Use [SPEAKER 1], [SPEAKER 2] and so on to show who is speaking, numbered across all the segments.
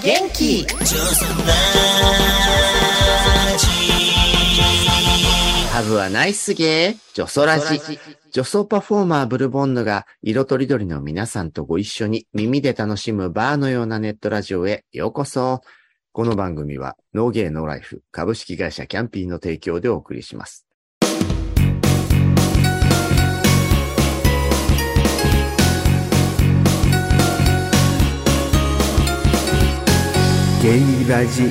[SPEAKER 1] 元気上手ラジ
[SPEAKER 2] ハブはナイスゲー、ジョソラジ。女装パフォーマーブルボンヌが色とりどりの皆さんとご一緒に耳で楽しむバーのようなネットラジオへようこそ。この番組はノーゲーノーライフ株式会社キャンピーの提供でお送りします。ゲイラジ。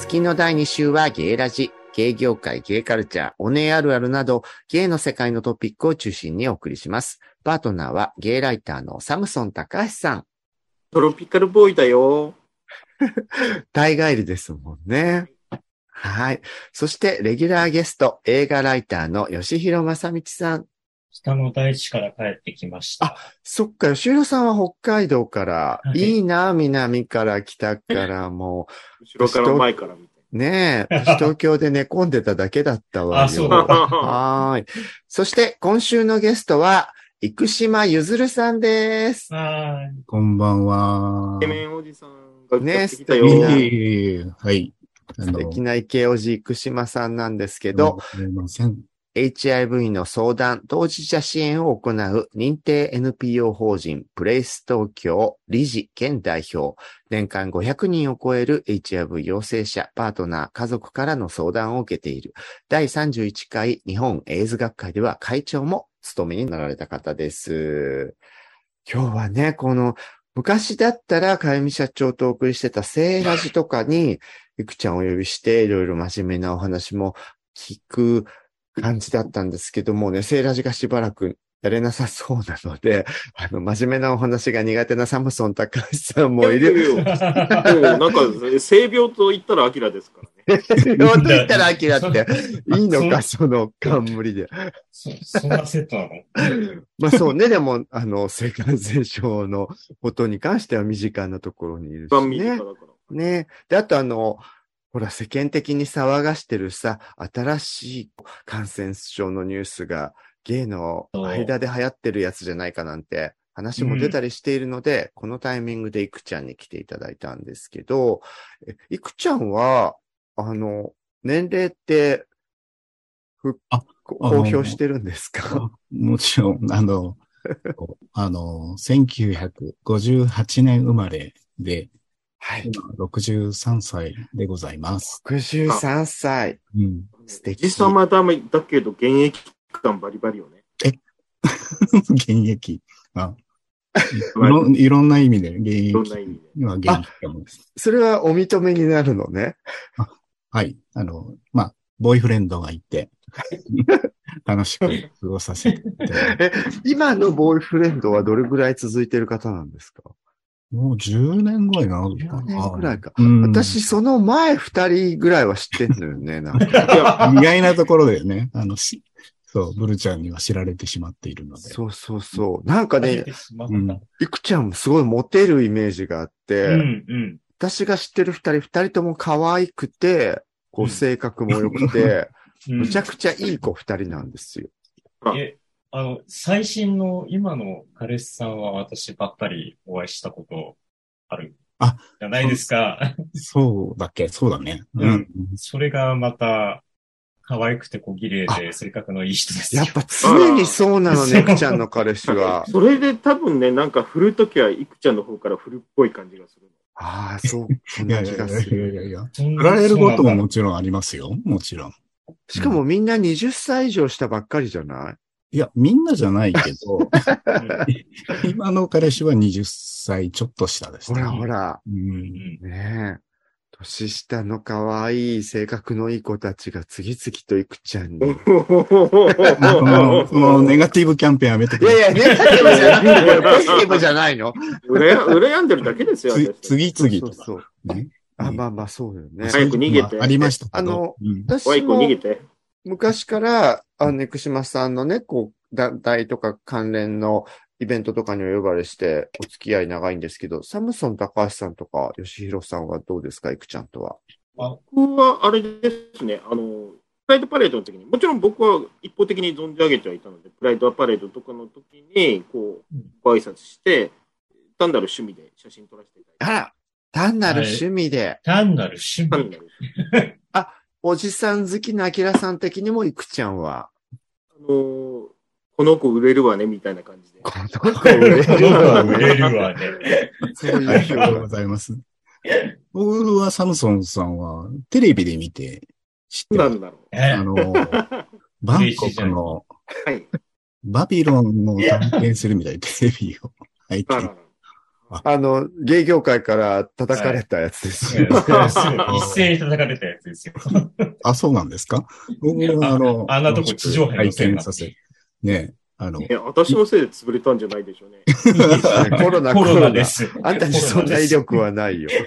[SPEAKER 2] 月の第2週はゲイラジ。ゲイ業界、ゲイカルチャー、オネあるあるなど、ゲイの世界のトピックを中心にお送りします。パートナーはゲイライターのサムソン高橋さん。
[SPEAKER 3] トロピカルボーイだよ。
[SPEAKER 2] 大ガイルですもんね。はい。そして、レギュラーゲスト、映画ライターの吉弘正道さん。
[SPEAKER 4] 北の大地から帰ってきました。
[SPEAKER 2] そっか、吉弘さんは北海道から、
[SPEAKER 4] はい
[SPEAKER 2] いいな、南から北から、も
[SPEAKER 3] 後ろから前からみた
[SPEAKER 2] う、ねえ、私東京で寝込んでただけだったわよ。
[SPEAKER 4] あそう。
[SPEAKER 2] はーい。そして、今週のゲストは、生島ゆずるさんです。
[SPEAKER 4] はーい。
[SPEAKER 5] こんばんは
[SPEAKER 3] イケ。メンおじさんが
[SPEAKER 2] ね。素敵
[SPEAKER 5] えいえはい。あ
[SPEAKER 2] 素敵なイケオジ生島さんなんですけど、
[SPEAKER 5] すみません。
[SPEAKER 2] HIV の相談、当事者支援を行う認定 NPO 法人プレイス東京理事兼代表、年間500人を超える HIV 陽性者、パートナー、家族からの相談を受けている第31回日本エイズ学会では会長も務めになられた方です。今日はね、この昔だったら、かゆみ社長とお送りしてたセーラジとかに、いくちゃんをお呼びして、いろいろ真面目なお話も聞く感じだったんですけどもね、セーラジがしばらくやれなさそうなので、あの、真面目なお話が苦手なサムソン高橋さんもいる。
[SPEAKER 3] い なんか、性病と言ったらアキラですからね。
[SPEAKER 2] よと言ったらアキラって、いいのか、その冠で。
[SPEAKER 4] そ、そんなセットなの？
[SPEAKER 2] まあそうね、でも、あの、性感染症のことに関しては身近なところにいる
[SPEAKER 3] 一番
[SPEAKER 2] しね
[SPEAKER 3] 身近だ。から。
[SPEAKER 2] ね。で、あとあの、ほら、世間的に騒がしてるさ、新しい感染症のニュースが、ゲイの間で流行ってるやつじゃないかなんて、話も出たりしているので、このタイミングでいくちゃんに来ていただいたんですけど、えいくちゃんは、あの、年齢って、ふ公表してるんですか？
[SPEAKER 5] もちろん、あの、あの、1958年生まれで、
[SPEAKER 2] はい。
[SPEAKER 5] 今63歳でございます。
[SPEAKER 2] 63歳。
[SPEAKER 5] うん。
[SPEAKER 2] 素敵。
[SPEAKER 3] じさまだだけど、現役感バリバリよね。
[SPEAKER 5] 現役。あ いろいろんな意味で現
[SPEAKER 3] い
[SPEAKER 5] 役
[SPEAKER 3] ろんな意味で。
[SPEAKER 5] 今現役かもです。
[SPEAKER 2] それはお認めになるのね。
[SPEAKER 5] はい。あの、まあ、ボーイフレンドがいて、楽しく過ごさせていただいて。
[SPEAKER 2] え、今のボーイフレンドはどれぐらい続いてる方なんですか？
[SPEAKER 5] もう10年ぐらいなのか
[SPEAKER 2] 10
[SPEAKER 5] な
[SPEAKER 2] 年ぐらいか。
[SPEAKER 5] うん
[SPEAKER 2] 私、その前二人ぐらいは知ってんのよね、なんか。
[SPEAKER 3] いや、
[SPEAKER 5] 意外なところでね、あの、しそう、ブルちゃんには知られてしまっているので。
[SPEAKER 2] そうそうそう。なんかね。
[SPEAKER 5] うん
[SPEAKER 2] いくちゃんもすごいモテるイメージがあって、
[SPEAKER 4] うん、うん。
[SPEAKER 2] 私が知ってる二人、二人とも可愛くて、こ
[SPEAKER 4] う
[SPEAKER 2] うん性格も良くて、
[SPEAKER 4] うん
[SPEAKER 2] むちゃくちゃいい子二人なんですよ。
[SPEAKER 4] え、あの、最新の今の彼氏さんは私ばっかりお会いしたことある。
[SPEAKER 5] あ、
[SPEAKER 4] じゃないですか。
[SPEAKER 5] そうだっけ？そうだね。
[SPEAKER 4] う
[SPEAKER 5] うんん。
[SPEAKER 4] それがまた、可愛くて小綺麗で性格のいい人ですよ。
[SPEAKER 2] やっぱ常にそうなのね、いくちゃんの彼氏は。
[SPEAKER 3] それで多分ね、なんか振るときは、いくちゃんの方から振るっぽい感じがする。
[SPEAKER 2] ああ、そう、ない気が
[SPEAKER 5] やいやいやい
[SPEAKER 2] する。
[SPEAKER 5] やいや。振られることももちろんありますよ。もちろん。
[SPEAKER 2] しかもみんな20歳以上したばっかりじゃない？
[SPEAKER 5] いや、みんなじゃないけど、今の彼氏は20歳ちょっと下ですね。
[SPEAKER 2] ほらほら。
[SPEAKER 5] う。
[SPEAKER 4] うんん
[SPEAKER 2] ねえ。年下の可愛い性格のいい子たちが次々といくちゃんに。い
[SPEAKER 5] まあその、そのネガティブキャンペーンやめてください。
[SPEAKER 2] やいや、ネガティブじゃない。ポジティブじゃないの。
[SPEAKER 3] うらや羨んでるだけですよ、
[SPEAKER 5] 次々とか。
[SPEAKER 2] そうそう。
[SPEAKER 5] ね
[SPEAKER 2] あ、まあまあ、そうだよね。
[SPEAKER 3] 早く逃げて
[SPEAKER 5] まあありました。
[SPEAKER 2] あの
[SPEAKER 5] うん
[SPEAKER 2] 私も
[SPEAKER 3] 逃げて。
[SPEAKER 2] 昔から、あの、生島さんのね、こう、団体とか関連のイベントとかにお呼ばれして、お付き合い長いんですけど、サムソン高橋さんとか、吉弘さんはどうですか、いくちゃんとは？
[SPEAKER 3] 僕はあれですね、あの、プライドパレードの時に、もちろん僕は一方的に存じ上げてはいたので、プライドパレードとかの時に、こう
[SPEAKER 4] うん、
[SPEAKER 3] ご挨拶して、単なる趣味で写真撮らせていただいて。
[SPEAKER 2] あら、単なる趣味で、
[SPEAKER 4] 単なる趣味。
[SPEAKER 3] 単なる趣味
[SPEAKER 2] おじさん好きなアキラさん的にもいくちゃんは、
[SPEAKER 3] あのーこの子売れるわね、みたいな感じで。
[SPEAKER 2] この子売れるわ
[SPEAKER 4] 売れ
[SPEAKER 2] ね。
[SPEAKER 4] るわね。
[SPEAKER 2] そういう
[SPEAKER 5] ありがとうご
[SPEAKER 2] 表
[SPEAKER 5] ざいます。僕はサムソンさんはテレビで見て知って。
[SPEAKER 3] なんだろう。
[SPEAKER 4] え
[SPEAKER 5] あの、バンコクの
[SPEAKER 3] はい。
[SPEAKER 5] バビロンの探検するみたいなテレビを拝見。
[SPEAKER 3] ら
[SPEAKER 2] あの、芸業界から叩かれたやつですよ。
[SPEAKER 4] 一斉に叩かれたやつですよ。
[SPEAKER 5] あ、そうなんですか？あの、
[SPEAKER 4] あんなとこ地上波に
[SPEAKER 5] 拝見させ。ね、あの、
[SPEAKER 3] え、私のせいで潰れたんじゃないでしょうね。
[SPEAKER 2] コロナ、
[SPEAKER 4] コロナ
[SPEAKER 2] コロナ
[SPEAKER 4] で。
[SPEAKER 2] ですあんたにそんな威力はないよ。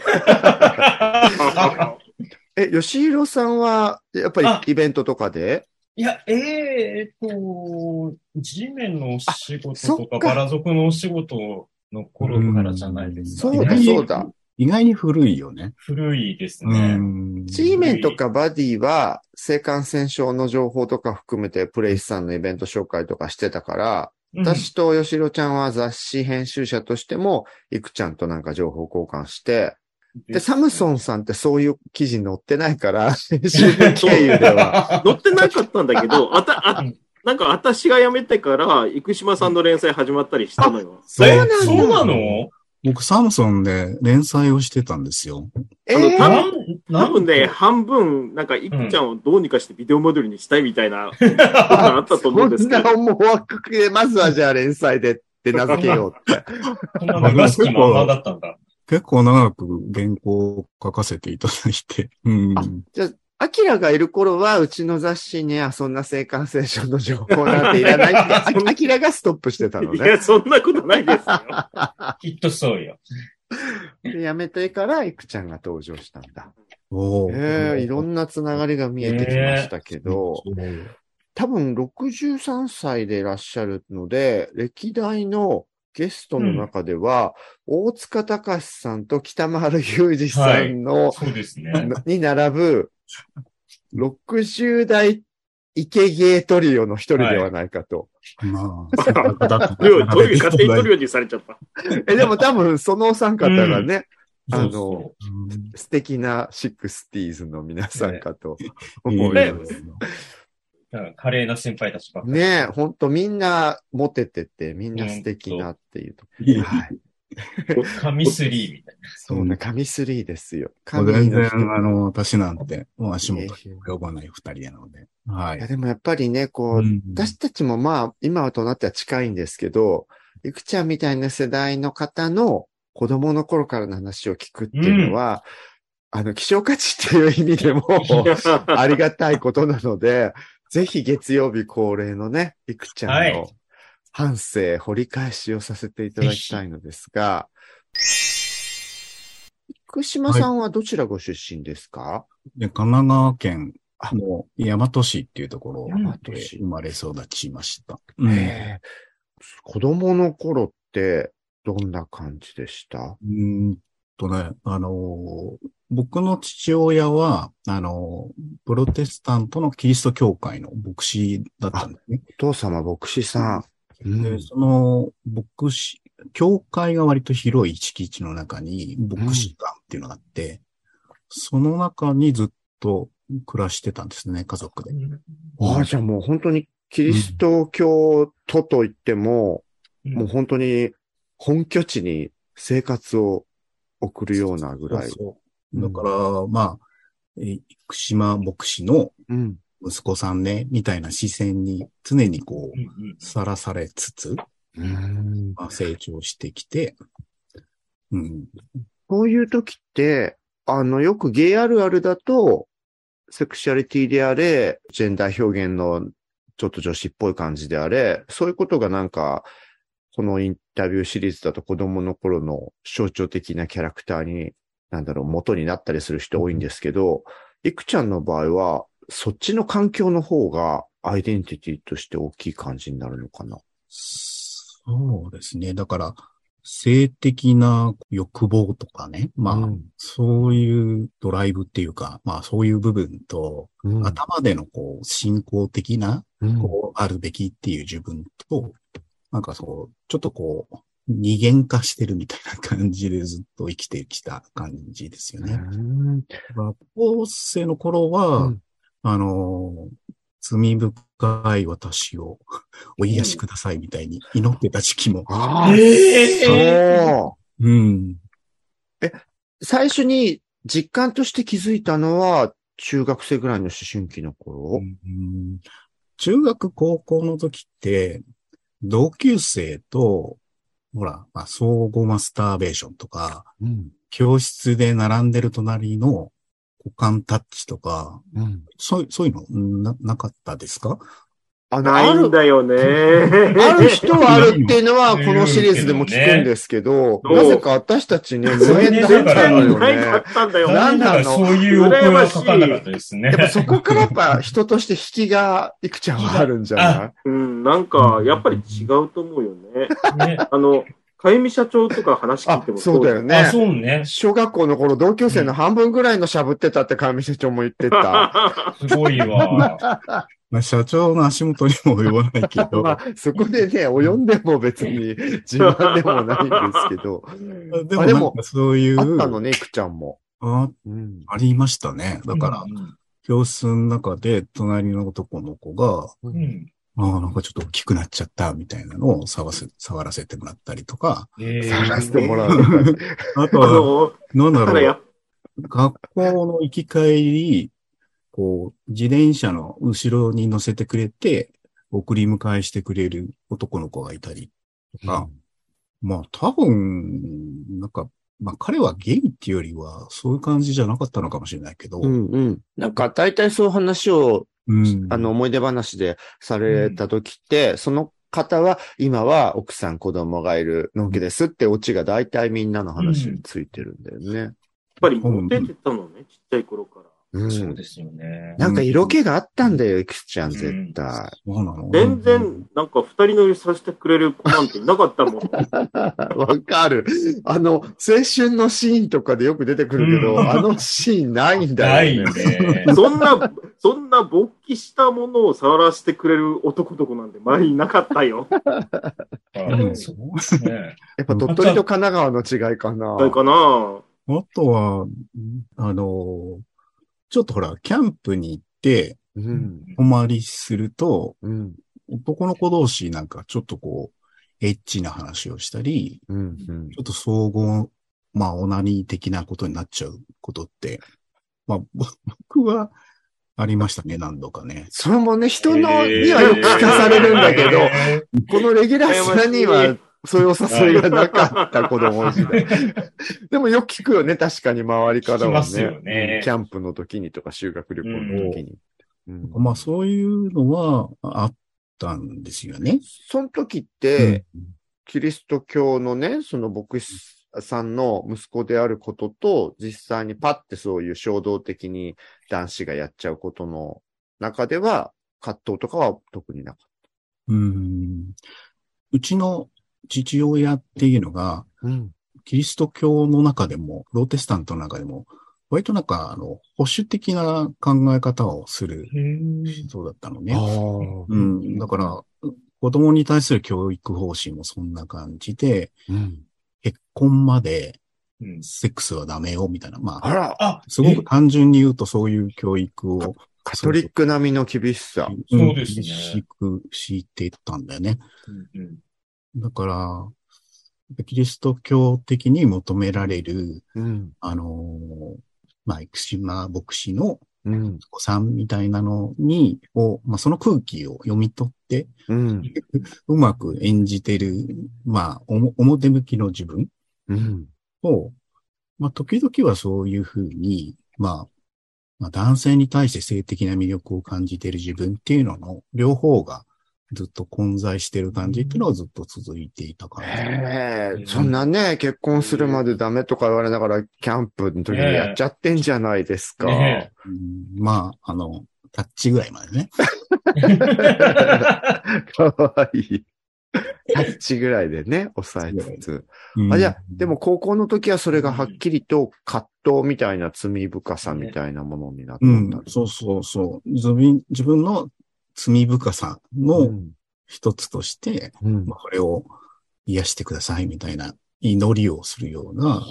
[SPEAKER 2] え、吉弘さんは、やっぱ
[SPEAKER 4] あ
[SPEAKER 2] りイベントとかで？
[SPEAKER 4] いや、えええっと、地面のお仕
[SPEAKER 2] そ
[SPEAKER 4] 事とか、
[SPEAKER 2] っか
[SPEAKER 4] バラ族のお仕事の頃からじゃないですか。
[SPEAKER 2] そうだ、
[SPEAKER 5] 意外に
[SPEAKER 2] そうだ。
[SPEAKER 5] 意外に古いよね。
[SPEAKER 4] 古いです
[SPEAKER 5] う
[SPEAKER 4] ね。
[SPEAKER 5] ん。
[SPEAKER 2] G メンとかバディは、性感染症の情報とか含めて、プレイスさんのイベント紹介とかしてたから、
[SPEAKER 4] うん
[SPEAKER 2] 私と吉弘ちゃんは雑誌編集者としても、いくちゃんとなんか情報交換して、で、サムソンさんってそういう記事載ってないから、編集部経由では。
[SPEAKER 3] 乗ってなかったんだけど、あた、あ
[SPEAKER 4] うん、
[SPEAKER 3] なんか私が辞めてから、生島さんの連載始まったりしたのよ。
[SPEAKER 5] そう
[SPEAKER 4] え
[SPEAKER 2] なんだ
[SPEAKER 4] そうなの？
[SPEAKER 5] 僕、サムソンで連載をしてたんですよ。
[SPEAKER 2] え
[SPEAKER 3] あの
[SPEAKER 2] ー？
[SPEAKER 4] なん、
[SPEAKER 3] 多分ね、半分、なんか、いくちゃんをどうにかしてビデオモデルにしたいみたいな、ことがあったと思うんですけど
[SPEAKER 2] そんな。思惑で、まずはじゃあ連載でって名付けようって。
[SPEAKER 4] そんな流す気満々だったんだ。
[SPEAKER 5] 結構長く原稿を書かせていただいて。うん。
[SPEAKER 2] あじゃあ、アキラがいる頃は、うちの雑誌にはそんな性感染症の情報なんていらないって、あ アキラがストップしてたのね。
[SPEAKER 3] いや、そんなことないですよ。
[SPEAKER 4] きっとそうよ。
[SPEAKER 2] で、やめてから、いくちゃんが登場したんだ。
[SPEAKER 5] おー
[SPEAKER 2] ええいろんなつながりが見えてきましたけど、
[SPEAKER 5] そう
[SPEAKER 2] 多分63歳でいらっしゃるので、歴代のゲストの中では、大塚隆さんと北丸裕二さんの、
[SPEAKER 4] そうですね。
[SPEAKER 2] に並ぶ、60代イケゲイトリオの一人ではないかと。
[SPEAKER 5] まあ、そういう方だ
[SPEAKER 3] どういうどういう勝手にされちゃった？
[SPEAKER 2] え、でも多分そのお三方がね、あの
[SPEAKER 4] そうそ
[SPEAKER 2] 素敵な sixties の皆さんかと
[SPEAKER 5] うん
[SPEAKER 2] 思い
[SPEAKER 4] ね
[SPEAKER 2] ます。
[SPEAKER 4] うだから華麗な先輩たちばっかり。
[SPEAKER 2] ねえ、ほんとみんなモテてて、みんな素敵なっていうと。はい。
[SPEAKER 4] 神スリーみたい
[SPEAKER 2] そうね、神スリーですよ。
[SPEAKER 5] もう
[SPEAKER 2] 神
[SPEAKER 5] 全然、あの、私なんて、もう足元及ばない二人なので。はい
[SPEAKER 2] や、。でもやっぱりね、こう、
[SPEAKER 5] うん
[SPEAKER 2] 私たちもまあ、今となっては近いんですけど、いくちゃんみたいな世代の方の子供の頃からの話を聞くっていうのは、あの、希少価値っていう意味でも、ありがたいことなので、ぜひ月曜日恒例のね、いくちゃん
[SPEAKER 4] はい
[SPEAKER 2] の反省、掘り返しをさせていただきたいのですが、福島さんはどちらご出身ですか、
[SPEAKER 5] で神奈川県の大和市っていうところで
[SPEAKER 2] 市。
[SPEAKER 5] 生まれ育ちました。
[SPEAKER 2] へえ。子供の頃ってどんな感じでした？
[SPEAKER 5] うーんとね、あのー僕の父親は、あのープロテスタントのキリスト教会の牧師だったんですね。
[SPEAKER 2] お父様牧師さん。うん
[SPEAKER 5] で、その牧師、教会が割と広い敷地の中に牧師館っていうのがあって、その中にずっと暮らしてたんですね、家族で。
[SPEAKER 2] ああ、じゃあもう本当にキリスト教徒といっても、
[SPEAKER 4] な。
[SPEAKER 2] もう本当に本拠地に生活を送るようなぐらい。
[SPEAKER 5] そうそうだから、まあ、えー生島牧師の
[SPEAKER 2] うん。
[SPEAKER 5] 息子さんね、みたいな視線に常にこう、さらされつつ、
[SPEAKER 2] うん。
[SPEAKER 5] まあ、成長してきて、うん。
[SPEAKER 2] こういう時って、あの、よくゲイあるあるだと、セクシャリティであれ、ジェンダー表現のちょっと女子っぽい感じであれ、そういうことがなんか、このインタビューシリーズだと子供の頃の象徴的なキャラクターに、なんだろう、元になったりする人多いんですけど、いくちゃんの場合は、そっちの環境の方がアイデンティティとして大きい感じになるのかな？
[SPEAKER 5] そそうですね。だから、性的な欲望とかね。まあ、
[SPEAKER 2] うん
[SPEAKER 5] そういうドライブっていうか、まあそういう部分と、
[SPEAKER 2] うん
[SPEAKER 5] 頭でのこう、信仰的な、
[SPEAKER 2] うん
[SPEAKER 5] こう、あるべきっていう自分と、なんかそう、ちょっとこう、二元化してるみたいな感じでずっと生きてきた感じですよね。
[SPEAKER 2] うん
[SPEAKER 5] 高校生の頃は、
[SPEAKER 2] うん
[SPEAKER 5] あのー、罪深い私をお癒しくださいみたいに祈ってた時期も。
[SPEAKER 2] ああ、
[SPEAKER 4] え
[SPEAKER 2] そう。
[SPEAKER 5] うん。
[SPEAKER 2] 最初に実感として気づいたのは、中学生ぐらいの思春期の頃？
[SPEAKER 5] うん中学高校の時って、同級生と、ほら、まあ、相互マスターベーションとか、
[SPEAKER 2] うん。
[SPEAKER 5] 教室で並んでる隣の股間タッチとか、
[SPEAKER 2] うん。
[SPEAKER 5] そうそういうのな、なかったですか？
[SPEAKER 2] あの、
[SPEAKER 3] ない
[SPEAKER 2] ある、
[SPEAKER 3] んだよね。
[SPEAKER 2] ある人はあるっていうのは、
[SPEAKER 4] うん
[SPEAKER 2] このシリーズでも聞くんですけど、
[SPEAKER 3] うん
[SPEAKER 2] なぜか私たちね、無
[SPEAKER 4] そう
[SPEAKER 2] 縁だったのよ
[SPEAKER 3] ないか
[SPEAKER 2] ね
[SPEAKER 3] っ。たんだよ。
[SPEAKER 2] なんなの？
[SPEAKER 4] そういうお声はかかんなかったですね。
[SPEAKER 2] やっぱそこからやっぱ人として引きがいくちゃんはあるんじゃない？
[SPEAKER 3] うん、なんか、やっぱり違うと思うよね。
[SPEAKER 4] ね。
[SPEAKER 3] あの、かゆみ社長とか話聞いても
[SPEAKER 2] あそうだよね
[SPEAKER 4] あ、そうね。
[SPEAKER 2] 小学校の頃同級生の半分ぐらいのしゃぶってたって上社長も言ってた。
[SPEAKER 4] すごいわ。
[SPEAKER 5] まあ、社長の足元にも及ばないけど、
[SPEAKER 2] まあ、そこでね、及んでも別に自慢でもないんですけど。
[SPEAKER 5] でも
[SPEAKER 2] あでも
[SPEAKER 5] そういう、
[SPEAKER 2] あったのね、いくちゃんも。
[SPEAKER 5] あ
[SPEAKER 2] うん。
[SPEAKER 5] ありましたね。だから、
[SPEAKER 4] うん
[SPEAKER 5] 教室の中で隣の男の子が、
[SPEAKER 4] うん。うん
[SPEAKER 5] ああ、なんかちょっと大きくなっちゃったみたいなのを触せ、触らせてもらったりとか、
[SPEAKER 4] えー。
[SPEAKER 2] 探してもらうとか。
[SPEAKER 3] あ
[SPEAKER 5] あとは、
[SPEAKER 3] の、
[SPEAKER 5] なんだろう、学校の行き帰り、こう、自転車の後ろに乗せてくれて、送り迎えしてくれる男の子がいたりとか、まあ多分、なんか、まあ彼はゲイっていうよりは、そういう感じじゃなかったのかもしれないけど、
[SPEAKER 2] うんうん。なんか大体そういう話を、
[SPEAKER 5] うん
[SPEAKER 2] あの、思い出話でされた時って、その方は、今は奥さん子供がいるのんけですってオチが大体みんなの話についてるんだよね。
[SPEAKER 3] っぱりモテてたのね、ちっちゃい頃から。
[SPEAKER 2] うん。
[SPEAKER 4] そうですよね。
[SPEAKER 2] なんか色気があったんだよ、いくちゃん、絶対。
[SPEAKER 5] そうなの？
[SPEAKER 3] 全然、なんか二人乗りさせてくれる子なんていなかったもん。
[SPEAKER 2] わかる。あの、青春のシーンとかでよく出てくるけど、
[SPEAKER 4] うん
[SPEAKER 2] あのシーンないんだ
[SPEAKER 4] ない
[SPEAKER 2] よね。
[SPEAKER 4] ね。
[SPEAKER 3] そんな、そんな勃起したものを触らせてくれる男と子なんて周りなかったよ。
[SPEAKER 5] うん
[SPEAKER 4] そうですね。
[SPEAKER 2] やっぱ鳥取と神奈川の違いかな。
[SPEAKER 3] ないかな
[SPEAKER 5] あとは、あの、ちょっとほら、キャンプに行って、
[SPEAKER 2] うん。
[SPEAKER 5] 泊まりすると、
[SPEAKER 2] うん。
[SPEAKER 5] 男の子同士なんかちょっとこう、エッチな話をしたり、
[SPEAKER 2] うん。うん
[SPEAKER 5] ちょっと総合、まあ、オナニー的なことになっちゃうことって、まあ、ぼ 僕はありましたね、何度かね。
[SPEAKER 2] それもね、人のにはよく聞かされるんだけど、このレギュラーさんには、そういうお誘いがなかった子供時代。でもよく聞くよね、確かに周りからは
[SPEAKER 4] 聞きますよ
[SPEAKER 2] ね。
[SPEAKER 4] ね
[SPEAKER 2] キャンプの時にとか修学旅行の時に。うん
[SPEAKER 5] まあ、そういうのはあったんですよね。
[SPEAKER 2] その時って、キリスト教のね、その牧師さんの息子であることと、実際にパッてそういう衝動的に男子がやっちゃうことの中では、葛藤とかは特になかっ
[SPEAKER 5] うん。うちの父親っていうのが、
[SPEAKER 2] た。うん。
[SPEAKER 5] キリスト教の中でも、ローテスタントの中でも、割となんか、あの、保守的な考え方をする人だったのね。
[SPEAKER 2] あ
[SPEAKER 5] うん。だから、子供に対する教育方針もそんな感じで、
[SPEAKER 2] うん。
[SPEAKER 5] 結婚まで
[SPEAKER 4] うん
[SPEAKER 5] セックスはダメよ、みたいな。まあ、
[SPEAKER 2] あら、
[SPEAKER 4] あ、
[SPEAKER 5] すごく単純に言うとそういう教育を、
[SPEAKER 2] カトリック並みの厳しさ。
[SPEAKER 4] そうですね
[SPEAKER 5] 厳しく敷いてたんだよね。
[SPEAKER 4] えうん
[SPEAKER 5] だから、キリスト教的に求められる、
[SPEAKER 2] うん。
[SPEAKER 5] あのーまあ、生島牧師の
[SPEAKER 2] うん。
[SPEAKER 5] 子さんみたいなのに、を、まあ、その空気を読み取って、
[SPEAKER 2] うん。
[SPEAKER 5] うまく演じてる、まあ、おも表向きの自分
[SPEAKER 2] うん。
[SPEAKER 5] を、まあ、時々はそういうふうに、まあ、まあ、男性に対して性的な魅力を感じている自分っていうのの両方がずっと混在してる感じっていうのはずっと続いていた感じ。
[SPEAKER 2] へえ、そんなね、結婚するまでダメとか言われながら、キャンプの時にやっちゃってんじゃないですか。
[SPEAKER 4] ね
[SPEAKER 5] うんまあ、あの、タッチぐらいまでね。
[SPEAKER 2] かわいい。8チぐらいでね、抑えつつ。
[SPEAKER 5] うん
[SPEAKER 2] あ、じゃあ、でも高校の時はそれがはっきりと葛藤みたいな罪深さみたいなものになった
[SPEAKER 5] うんん
[SPEAKER 2] だ。、
[SPEAKER 5] そうそうそう。自分自分の罪深さの
[SPEAKER 2] ん。
[SPEAKER 5] 一つとして、
[SPEAKER 2] うん。
[SPEAKER 5] まあ、これを癒してくださいみたいな祈りをするような、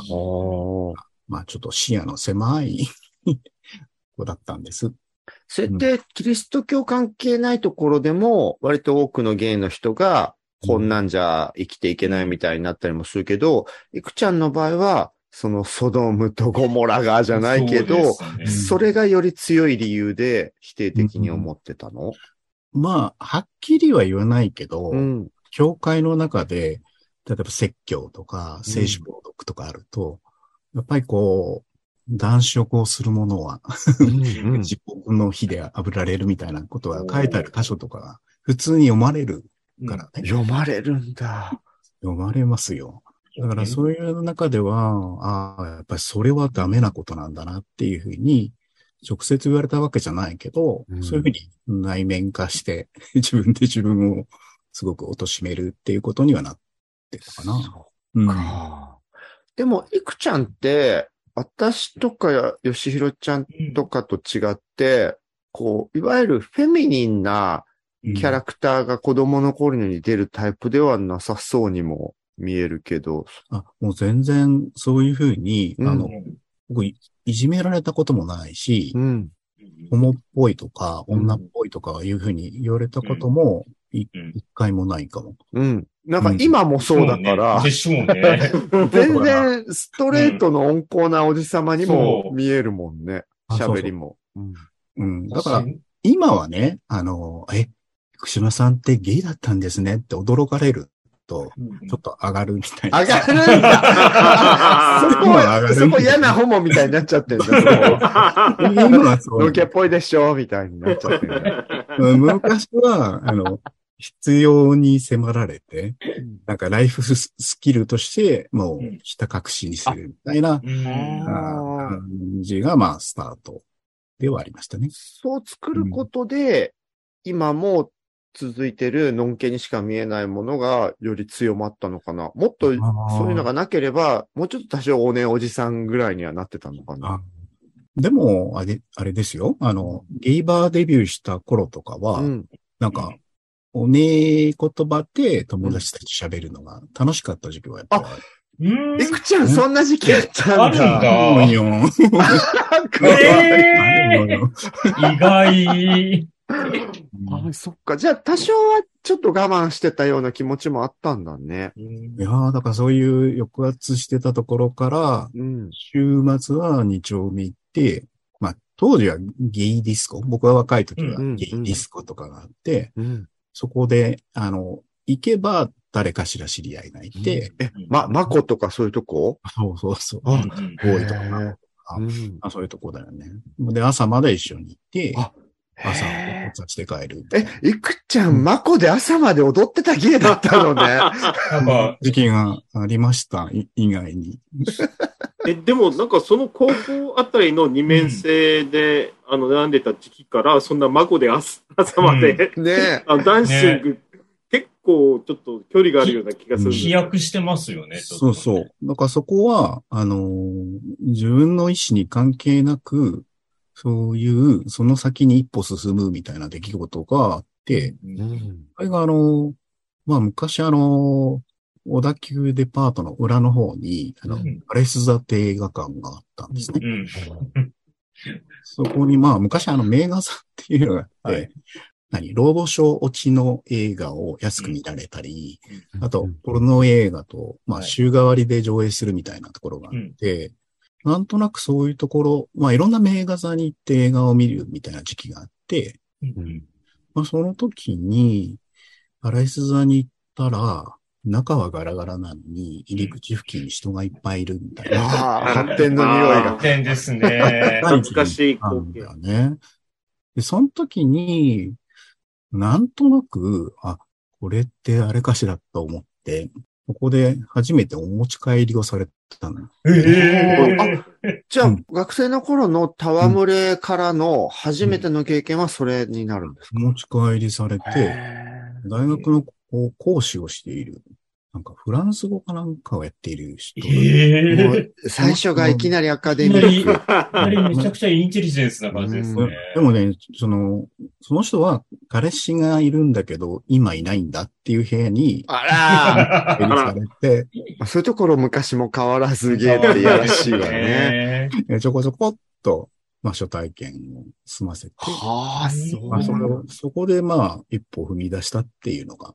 [SPEAKER 5] まあちょっと視野の狭い 子だったんです。
[SPEAKER 2] それって、キリスト教関係ないところでも、割と多くのゲイの人が、こんなんじゃ生きていけないみたいになったりもするけど、いくちゃんの場合は、そのソドムとゴモラがじゃないけど、
[SPEAKER 4] そうで
[SPEAKER 5] ん。
[SPEAKER 2] それがより強い理由で否定的に思ってたの？
[SPEAKER 5] まあ、はっきりは言わないけど、
[SPEAKER 2] うん。
[SPEAKER 5] 教会の中で、例えば説教とか、聖書朗読とかあると、やっぱりこう、男子をこうするものは、
[SPEAKER 2] うん
[SPEAKER 5] 自国の火で炙られるみたいなことが書いてある箇所とかが、普通に読まれる
[SPEAKER 4] す
[SPEAKER 5] からね。
[SPEAKER 2] 読まれるんだ。
[SPEAKER 5] 読まれますよ。だからそういう中では、ああ、やっぱりそれはダメなことなんだなっていうふうに、直接言われたわけじゃないけど、
[SPEAKER 2] うん
[SPEAKER 5] そういうふうに内面化して、自分で自分をすごく貶めるっていうことにはなってたかな。
[SPEAKER 2] そ
[SPEAKER 5] うん
[SPEAKER 2] うか。でも、いくちゃんって、私とか、よしひろちゃんとかと違って、こう、いわゆるフェミニンなキャラクターが子供の頃に出るタイプではなさそうにも見えるけど。
[SPEAKER 5] あ、もう全然そういうふうに、
[SPEAKER 2] うん
[SPEAKER 5] あの、僕いいじめられたこともないし、
[SPEAKER 2] うん。
[SPEAKER 5] ホモっぽいとか、女っぽいとかいうふうに言われたことも、い
[SPEAKER 4] うん
[SPEAKER 5] 一回もないかも。
[SPEAKER 2] うん。なんか今もそうだから、
[SPEAKER 4] うね。
[SPEAKER 2] 全然ストレートの温厚なおじさまにも見えるもんね。喋りも。うん
[SPEAKER 5] うん。だから、今はね、あの、え、福島さんってゲイだったんですねって驚かれると、ちょっと上がるみたいな。
[SPEAKER 2] 上がるんだ。そこ、
[SPEAKER 5] る
[SPEAKER 2] そこ嫌なホモみたいになっちゃってる。んだ。そこ
[SPEAKER 5] 今はそう
[SPEAKER 2] のけっぽいでしょみたいになっちゃってる。
[SPEAKER 5] 昔は、あの、必要に迫られて、なんかライフスキルとして、もう
[SPEAKER 4] うん、
[SPEAKER 5] ひた隠しにするみたいな感じが、まあ、スタートではありましたね。
[SPEAKER 2] そう作ることで、今も続いてるのんけにしか見えないものがより強まったのかな。もっとそういうのがなければ、もうちょっと多少おねおじさんぐらいにはなってたのかな。
[SPEAKER 5] あでも、あれ、あれですよ。あの、ゲイバーデビューした頃とかは、
[SPEAKER 2] うん。
[SPEAKER 5] なんか、おねえ言葉で友達たち喋るのが楽しかった時期はやっぱり
[SPEAKER 4] うん。
[SPEAKER 2] いくちゃん、そんな時期あったんだ。
[SPEAKER 4] あるんだ。意外。
[SPEAKER 2] あ、そっか。じゃあ、多少はちょっと我慢してたような気持ちもあったんだね。
[SPEAKER 5] いやーだからそういう抑圧してたところから、
[SPEAKER 2] うん。
[SPEAKER 5] 週末は二丁目行って、まあ、当時はゲイディスコ、僕は若い時は
[SPEAKER 2] うん
[SPEAKER 5] ゲイディスコとかがあって、
[SPEAKER 2] うん。
[SPEAKER 5] そこで、あの、行けば誰かしら知り合いがいて、
[SPEAKER 2] え、ま、まことかそういうとこ？
[SPEAKER 5] そうそうそう。
[SPEAKER 2] あ
[SPEAKER 5] 多いとか
[SPEAKER 2] へーうん。
[SPEAKER 5] あそういうとこだよね。で、朝まで一緒に行って、
[SPEAKER 2] あ
[SPEAKER 5] 朝、
[SPEAKER 2] へ
[SPEAKER 5] お茶して帰る。
[SPEAKER 2] え、いくちゃん、まこで朝まで踊ってた芸だったのね。
[SPEAKER 4] なんか、
[SPEAKER 5] 時期がありました、い以外に。
[SPEAKER 3] え、でもなんかその高校あたりの二面性で、あの、悩んでた時期から、そんな孫で朝朝まで、
[SPEAKER 2] ねえ。
[SPEAKER 3] あのダンシング、結構ちょっと距離があるような気がする
[SPEAKER 4] 飛躍してますよね。ちょっとね
[SPEAKER 5] そうそう。だからそこは、あのー自分の意思に関係なく、そういう、その先に一歩進むみたいな出来事があって、
[SPEAKER 2] うん。
[SPEAKER 5] それがあのーまあ昔あのー小田急デパートの裏の方に、あの、
[SPEAKER 4] うん
[SPEAKER 5] パレス座って映画館があったんですね。
[SPEAKER 4] うん。
[SPEAKER 5] そこにまあ昔あの名画座っていうのがあって、
[SPEAKER 4] はい
[SPEAKER 5] 何、ロードショー落ちの映画を安く見られたり、あと
[SPEAKER 2] うん、
[SPEAKER 5] ポルノ映画と、まあ、
[SPEAKER 4] はい
[SPEAKER 5] 週替わりで上映するみたいなところがあって、なんとなくそういうところ、まあ、いろんな名画座に行って映画を見るみたいな時期があって、
[SPEAKER 4] うん
[SPEAKER 5] まあ、その時に、パライス座に行ったら、中はガラガラなのに、入り口付近に人がいっぱいいるみたいな。
[SPEAKER 2] ああ、発展の匂いが。
[SPEAKER 4] 発展ですね。
[SPEAKER 3] 懐かしい光景
[SPEAKER 5] だ。よね。で、その時に、なんとなく、あ、これってあれかしらと思って、ここで初めてお持ち帰りをされたの。
[SPEAKER 4] ええ
[SPEAKER 2] じゃあ、
[SPEAKER 5] うん。
[SPEAKER 2] 学生の頃の戯れからの初めての経験はそれになるんです
[SPEAKER 5] お持ち帰りされ
[SPEAKER 2] か、
[SPEAKER 5] て、大学の講師をしている、なんかフランス語かなんかをやっている人が
[SPEAKER 4] ええ
[SPEAKER 2] もう最初がいきなりアカデミック。
[SPEAKER 4] あれめちゃくちゃインテリジェンスな感じですね。
[SPEAKER 5] でもね、その、その人は彼氏がいるんだけど、今いないんだっていう部屋に、
[SPEAKER 2] あ
[SPEAKER 5] 入りされて、
[SPEAKER 2] ら、そういうところ昔も変わらずゲーっていやらしいわね。
[SPEAKER 5] ちょこちょこっと、まあ、初体験を済ませて、
[SPEAKER 2] はあ、そう。
[SPEAKER 5] まあ、それをそこでまあ、一歩踏み出したっていうのが、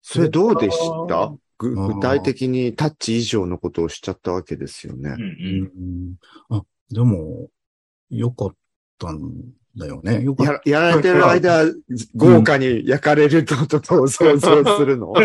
[SPEAKER 2] それどうでした？具体的にタッチ以上のことをしちゃったわけですよね
[SPEAKER 4] うん。う。
[SPEAKER 5] うんん、あ、でも、よかったんだよね。よかった。
[SPEAKER 2] ややられてる間、豪華に焼かれるってことを想像するの？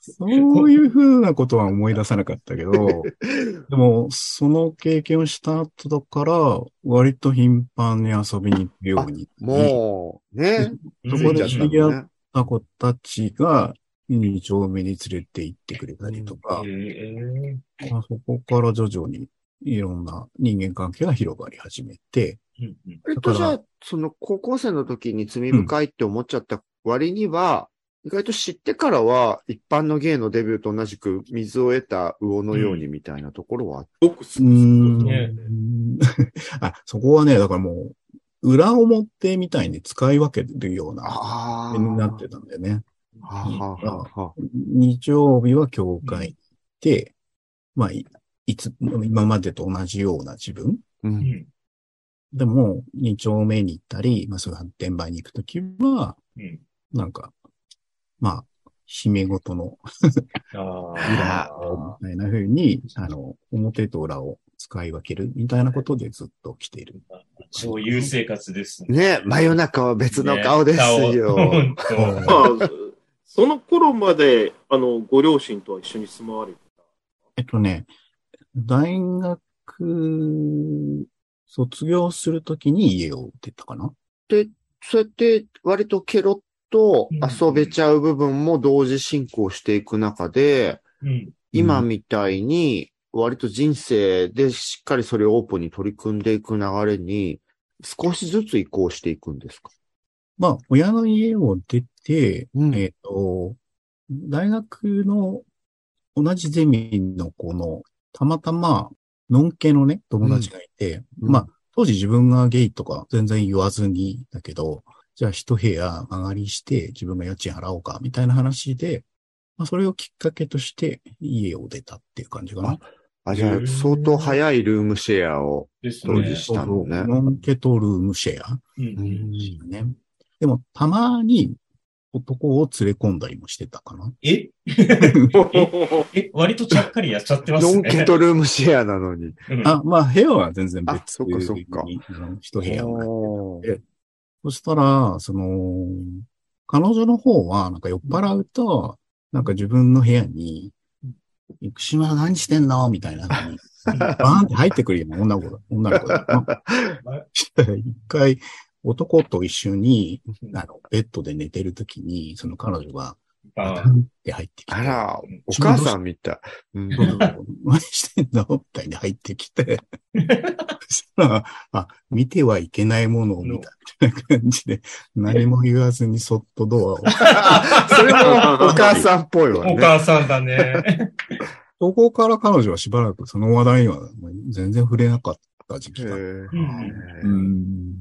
[SPEAKER 5] そういうふうなことは思い出さなかったけど、でも、その経験をした後だから、割と頻繁に遊びに行くように。
[SPEAKER 2] もう、ね。
[SPEAKER 5] そこで
[SPEAKER 2] ついちゃった
[SPEAKER 5] 子たちが、二丁目に連れて行ってくれたりとか、
[SPEAKER 4] ええ
[SPEAKER 5] まあ、そこから徐々にいろんな人間関係が広がり始めて、
[SPEAKER 4] うんうん。
[SPEAKER 2] えっと、じゃあ、その高校生の時に罪深いって思っちゃった割には、意外と知ってからは、一般の芸のデビューと同じく水を得た魚のようにみたいなところはあっ
[SPEAKER 3] 僕、す
[SPEAKER 5] うーん。
[SPEAKER 4] ね
[SPEAKER 5] あ、そこはね、だからもう、裏表みたいに使い分けるような、
[SPEAKER 2] あ
[SPEAKER 5] になってたんだよね。日曜日は教会に行って、まあ、いいつ、今までと同じような自分。
[SPEAKER 2] う
[SPEAKER 4] うん。ん
[SPEAKER 5] でも、二丁目に行ったり、まあ、そういう発展場に行くときは、
[SPEAKER 4] うん。
[SPEAKER 5] なんか、まあ、姫ごとの
[SPEAKER 4] あ
[SPEAKER 5] 裏みたいな風に、あの、表と裏を使い分けるみたいなことでずっと来ている。
[SPEAKER 4] そういう生活ですね。
[SPEAKER 2] ね、真夜中は別の顔ですよ。
[SPEAKER 4] ね
[SPEAKER 3] その頃まで、あの、ご両親とは一緒に住まわれてた。
[SPEAKER 5] えっとね、大学卒業するときに家を出たかな？
[SPEAKER 2] そうやって割とケロッと遊べちゃう部分も同時進行していく中で、
[SPEAKER 4] うん
[SPEAKER 2] 今みたいに割と人生でしっかりそれをオープンに取り組んでいく流れに少しずつ移行していくんですか？
[SPEAKER 5] まあ、親の家を出て、
[SPEAKER 2] うん。
[SPEAKER 5] えっ、と、大学の同じゼミの子の、たまたま、ノン系のね、友達がいて、
[SPEAKER 2] うん。
[SPEAKER 5] まあ、当時自分がゲイとか全然言わずに、だけど、じゃあ一部屋上がりして自分が家賃払おうか、みたいな話で、まあ、それをきっかけとして家を出たっていう感じかな。
[SPEAKER 2] あ、じゃあ相当早いルームシェアを。当時
[SPEAKER 4] ね。
[SPEAKER 2] したのね
[SPEAKER 5] そうそうノンケとルームシェア
[SPEAKER 4] うん
[SPEAKER 5] ね。でも、たまに男を連れ込んだりもしてたかな。
[SPEAKER 4] え？え、割とちゃっかりやっちゃってますね。
[SPEAKER 2] ノンケとルームシェアなのに。
[SPEAKER 4] うん
[SPEAKER 5] あ、まあ、部屋は全然別
[SPEAKER 2] あそっかそっか
[SPEAKER 5] 一部屋をそしたら、その、彼女の方は、なんか酔っ払うと、なんか自分の部屋に、生島何してんの？みたいなバーンって入ってくるよ女の子だ、女の子だ。一回、男と一緒に、あの、ベッドで寝てるときに、その彼女が、バ
[SPEAKER 4] あ
[SPEAKER 5] って入ってきて。
[SPEAKER 2] あら、お母さんみたい。うん
[SPEAKER 5] 何してんの？みたいに入ってきて。そしたら、あ、見てはいけないものを見たみたいな感じで、何も言わずにそっとドアを。
[SPEAKER 2] それもお母さんっぽいわ
[SPEAKER 4] お
[SPEAKER 2] ね。
[SPEAKER 4] 母さんだね。
[SPEAKER 5] そこから彼女はしばらくその話題には全然触れなかった時期が。
[SPEAKER 2] へー
[SPEAKER 5] うん。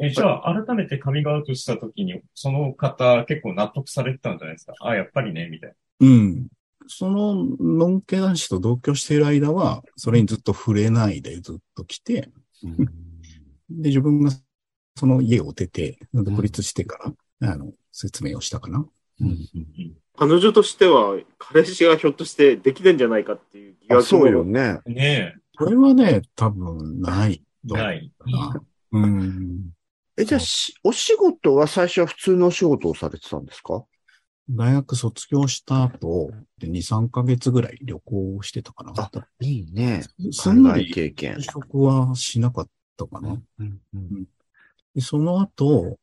[SPEAKER 4] え、じゃあ、改めてカミングアウトしたときに、その方結構納得されてたんじゃないですか？あ、やっぱりね、みたい
[SPEAKER 5] うん。その、のんけ男子と同居している間は、それにずっと触れないでずっと来て、で、自分がその家を出て、独立してから、あの、説明をしたかな。
[SPEAKER 2] うん
[SPEAKER 3] 彼女としては、彼氏がひょっとしてできてんじゃないかっていう疑
[SPEAKER 2] あ
[SPEAKER 3] 惑
[SPEAKER 2] そうよ
[SPEAKER 3] も
[SPEAKER 2] ね。
[SPEAKER 4] な。ね
[SPEAKER 5] これはね、多分ない
[SPEAKER 4] ない。
[SPEAKER 5] な。うん。
[SPEAKER 2] え、じゃあ、しお仕事は最初は普通のお仕事をされてたんですか？
[SPEAKER 5] 大学卒業した後、で2、3ヶ月ぐらい旅行をしてたかな。
[SPEAKER 2] あいいね。
[SPEAKER 5] すんなり
[SPEAKER 2] 経験
[SPEAKER 5] 就。職はしなかったかな。
[SPEAKER 2] うんうん
[SPEAKER 5] でその後、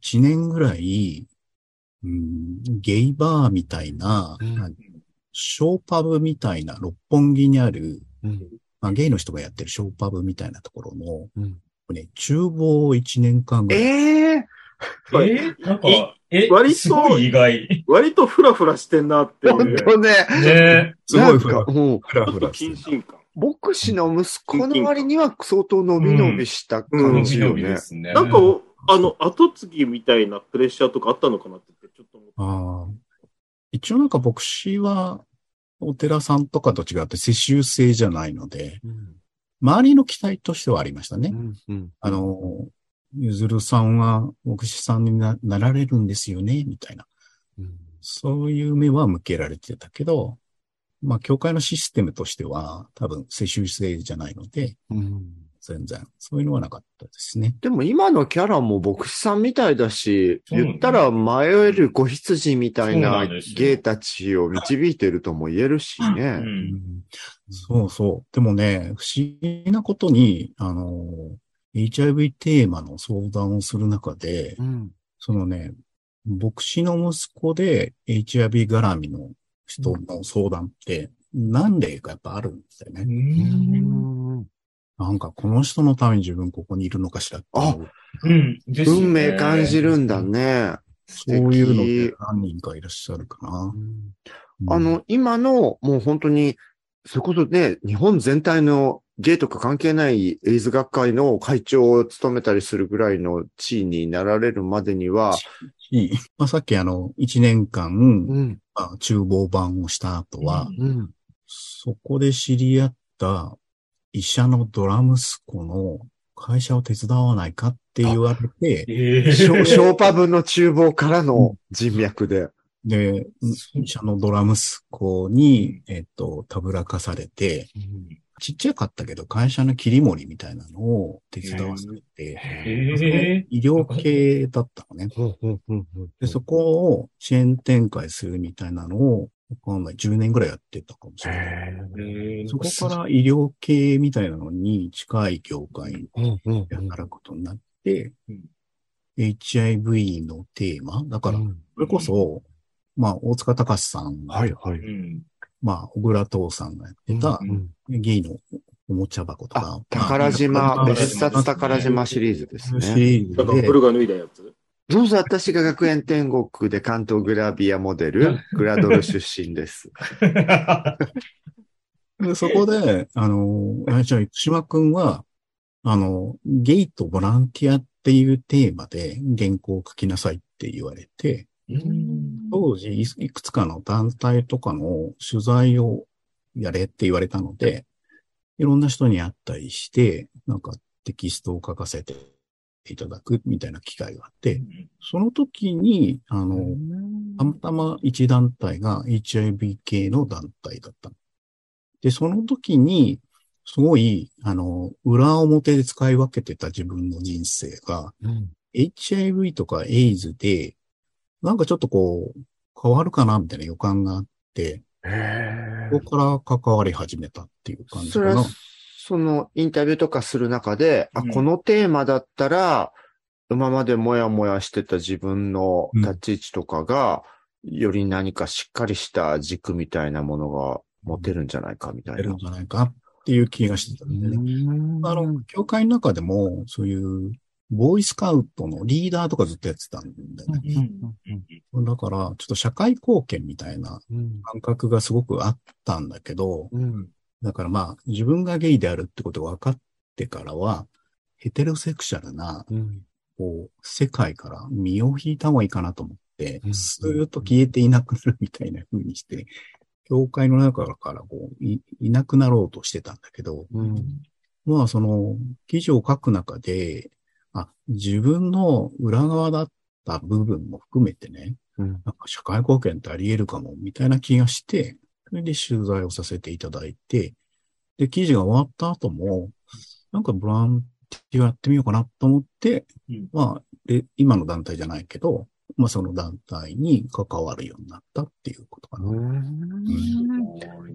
[SPEAKER 5] 1年ぐらい、うん、ゲイバーみたいな、
[SPEAKER 2] うん
[SPEAKER 5] ショーパブみたいな、六本木にある、
[SPEAKER 2] うん
[SPEAKER 5] まあ、ゲイの人がやってるショーパブみたいなところの、
[SPEAKER 2] うん
[SPEAKER 5] ね、厨房を1年間ぐらい
[SPEAKER 2] ええ
[SPEAKER 4] えなんか、え、
[SPEAKER 3] 割と
[SPEAKER 4] 意外。
[SPEAKER 3] 割とフラフラしてんなって
[SPEAKER 2] 本
[SPEAKER 3] いう。
[SPEAKER 2] 当ね。
[SPEAKER 4] ね
[SPEAKER 5] すごいふら
[SPEAKER 2] なんかうん
[SPEAKER 5] ふら
[SPEAKER 3] ちょっと
[SPEAKER 5] ふらしてる。
[SPEAKER 3] 謹慎感。
[SPEAKER 2] 牧師の息子の割には相当伸び伸びした感じよね
[SPEAKER 4] 伸び伸びで。すね。
[SPEAKER 3] なんか、あの、後継ぎみたいなプレッシャーとかあったのかなってちょっと思って。
[SPEAKER 5] ああ。一応なんか牧師は、お寺さんとかと違って世襲制じゃないので、周りの期待としてはありましたね。
[SPEAKER 2] うん
[SPEAKER 5] あの、ゆずるさんは牧師さんにななられるんですよね、みたいな。そういう目は向けられてたけど、まあ、教会のシステムとしては、多分世襲制じゃないので、
[SPEAKER 2] うん
[SPEAKER 5] 全然、そういうのはなかったですね。
[SPEAKER 2] でも今のキャラも牧師さんみたいだし、言ったら迷える子羊みたい
[SPEAKER 4] な
[SPEAKER 2] 芸たちを導いてるとも言えるし
[SPEAKER 4] う
[SPEAKER 2] ね。
[SPEAKER 4] ん。
[SPEAKER 5] そうそう。でもね、不思議なことに、あの、HIV テーマの相談をする中で、
[SPEAKER 2] うん
[SPEAKER 5] そのね、牧師の息子で HIV 絡みの人の相談って何例かやっぱあるんですよね。
[SPEAKER 2] うん
[SPEAKER 5] なんかこの人のために自分ここにいるのかしらって思う
[SPEAKER 4] うん。ね
[SPEAKER 2] 運命感じるんだね。
[SPEAKER 5] そういうの
[SPEAKER 2] 素敵
[SPEAKER 5] で何人かいらっしゃるかな。
[SPEAKER 2] あの、今の、もう本当に、それこそね、日本全体のゲイとか関係ないエイズ学会の会長を務めたりするぐらいの地位になられるまでには、
[SPEAKER 5] しまあ、さっきあの、1年間、
[SPEAKER 2] うん、
[SPEAKER 5] まあ、厨房版をした後は、
[SPEAKER 2] うん、
[SPEAKER 5] そこで知り合った医者のドラ息子の会社を手伝わないかって言われて、
[SPEAKER 4] ええ
[SPEAKER 2] ショショーパブの厨房からの人脈で。
[SPEAKER 5] で、医者のドラ息子に、えっと、たぶらかされて、ちっちゃかったけど会社の切り盛りみたいなのを手伝わされて、
[SPEAKER 4] ええ
[SPEAKER 5] 医療系だったのね。で、そこをチェーン展開するみたいなのを、わかんない、10年ぐらいやってたかもしれない。
[SPEAKER 4] ええ
[SPEAKER 5] そこから医療系みたいなのに近い業界に
[SPEAKER 2] うん
[SPEAKER 5] 働くことになって、
[SPEAKER 4] うん。
[SPEAKER 5] HIV のテーマ。だから、それこそ、まあ、大塚隆さん、
[SPEAKER 2] はい、はい。
[SPEAKER 4] うん。
[SPEAKER 5] まあ、小倉藤さんがやってた
[SPEAKER 2] う、ん
[SPEAKER 5] ゲイのおもちゃ箱と
[SPEAKER 2] あ
[SPEAKER 5] か、、
[SPEAKER 2] 宝島、
[SPEAKER 5] まあ
[SPEAKER 2] 別冊宝島シリーズです
[SPEAKER 5] シ
[SPEAKER 2] ね。
[SPEAKER 5] リーズで
[SPEAKER 3] だからブ、ルが脱いだやつ？
[SPEAKER 2] どうぞ私が学園天国で関東グラビアモデル、グラドル出身です。
[SPEAKER 5] でそこで、あの、あじゃあ、島くんは、あの、ゲイとボランティアっていうテーマで原稿を書きなさいって言われて、
[SPEAKER 4] うん
[SPEAKER 5] 当時いいくつかの団体とかの取材をやれって言われたので、い。ろんな人に会ったりして、なんかテキストを書かせていただくみたいな機会があって、その時に、あの、たまたま一団体が HIV 系の団体だった。で、その時に、すごい、あの、裏表で使い分けてた自分の人生が、HIV とか AIDS で、なんかちょっとこう、変わるかなみたいな予感があって、
[SPEAKER 2] へ
[SPEAKER 5] そこから関わり始めたっていう感じかな
[SPEAKER 2] それは。、そのインタビューとかする中で、あ、
[SPEAKER 4] うん
[SPEAKER 2] このテーマだったら、今までもやもやしてた自分の立ち位置とかが、より何かしっかりした軸みたいなものが持てるんじゃないかみたいな
[SPEAKER 5] やるん。じゃないかっていう気がしてたんでね。あの、教会の中でも、そういう、ボーイスカウトのリーダーとかずっとやってたんだよね。だから、ちょっと社会貢献みたいな
[SPEAKER 2] うん。
[SPEAKER 5] 感覚がすごくあったんだけど、
[SPEAKER 2] うん。
[SPEAKER 5] だからまあ、自分がゲイであるってことが分かってからは、ヘテロセクシャルな、
[SPEAKER 2] うん。
[SPEAKER 5] こう、世界から身を引いた方がいいかなと思って
[SPEAKER 2] う、ん。
[SPEAKER 5] スーッと消えていなくなるみたいな風にして、教会の中からこうい、いなくなろうとしてたんだけど、
[SPEAKER 2] うん。
[SPEAKER 5] まあその、記事を書く中で、あ、自分の裏側だった部分も含めてね、
[SPEAKER 2] うん。
[SPEAKER 5] なんか社会貢献ってあり得るかも、みたいな気がして、それで取材をさせていただいて、で、記事が終わった後も、なんかボランティアやってみようかなと思って、
[SPEAKER 4] うん。
[SPEAKER 5] まあ、で今の団体じゃないけど、まあその団体に関わるようになったっていうことかな。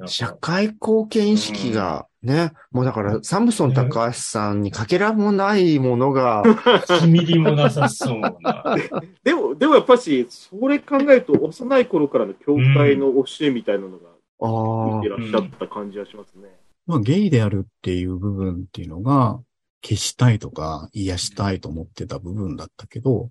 [SPEAKER 2] 社会貢献意識がね、もうだからサムソン高橋さんにかけらもないものが、
[SPEAKER 4] 1ミリもなさそうな。
[SPEAKER 3] でも、でもやっぱし、それ考えると、幼い頃からの教会の教えみたいなのが、
[SPEAKER 2] あ
[SPEAKER 3] 見てらっしゃった感じがしますね。
[SPEAKER 5] まあゲイであるっていう部分っていうのが消したいとか癒したいと思ってた部分だったけど、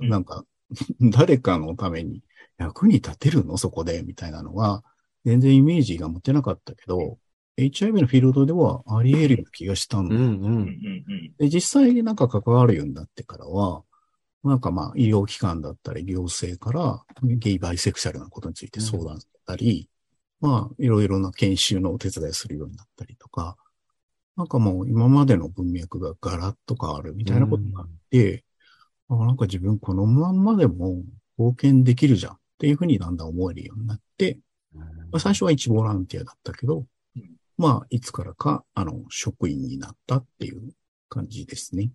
[SPEAKER 4] うん
[SPEAKER 5] なんか、誰かのために役に立てるの？そこでみたいなのは、全然イメージが持てなかったけど、HIV のフィールドではあり得るような気がしたんだ。
[SPEAKER 2] うんう。
[SPEAKER 4] うんうんん
[SPEAKER 5] で、実際なんか関わるようになってからは、なんかまあ医療機関だったり行政からゲイバイセクシャルなことについて相談したり、まあいろいろな研修のお手伝いするようになったりとか、なんかもう今までの文脈がガラッと変わるみたいなことがあって、あなんか自分このまんまでも貢献できるじゃんっていうふうにだんだん思えるようになって、まあ、最初は一ボランティアだったけど、
[SPEAKER 4] うん
[SPEAKER 5] まあいつからかあの職員になったっていう感じですね。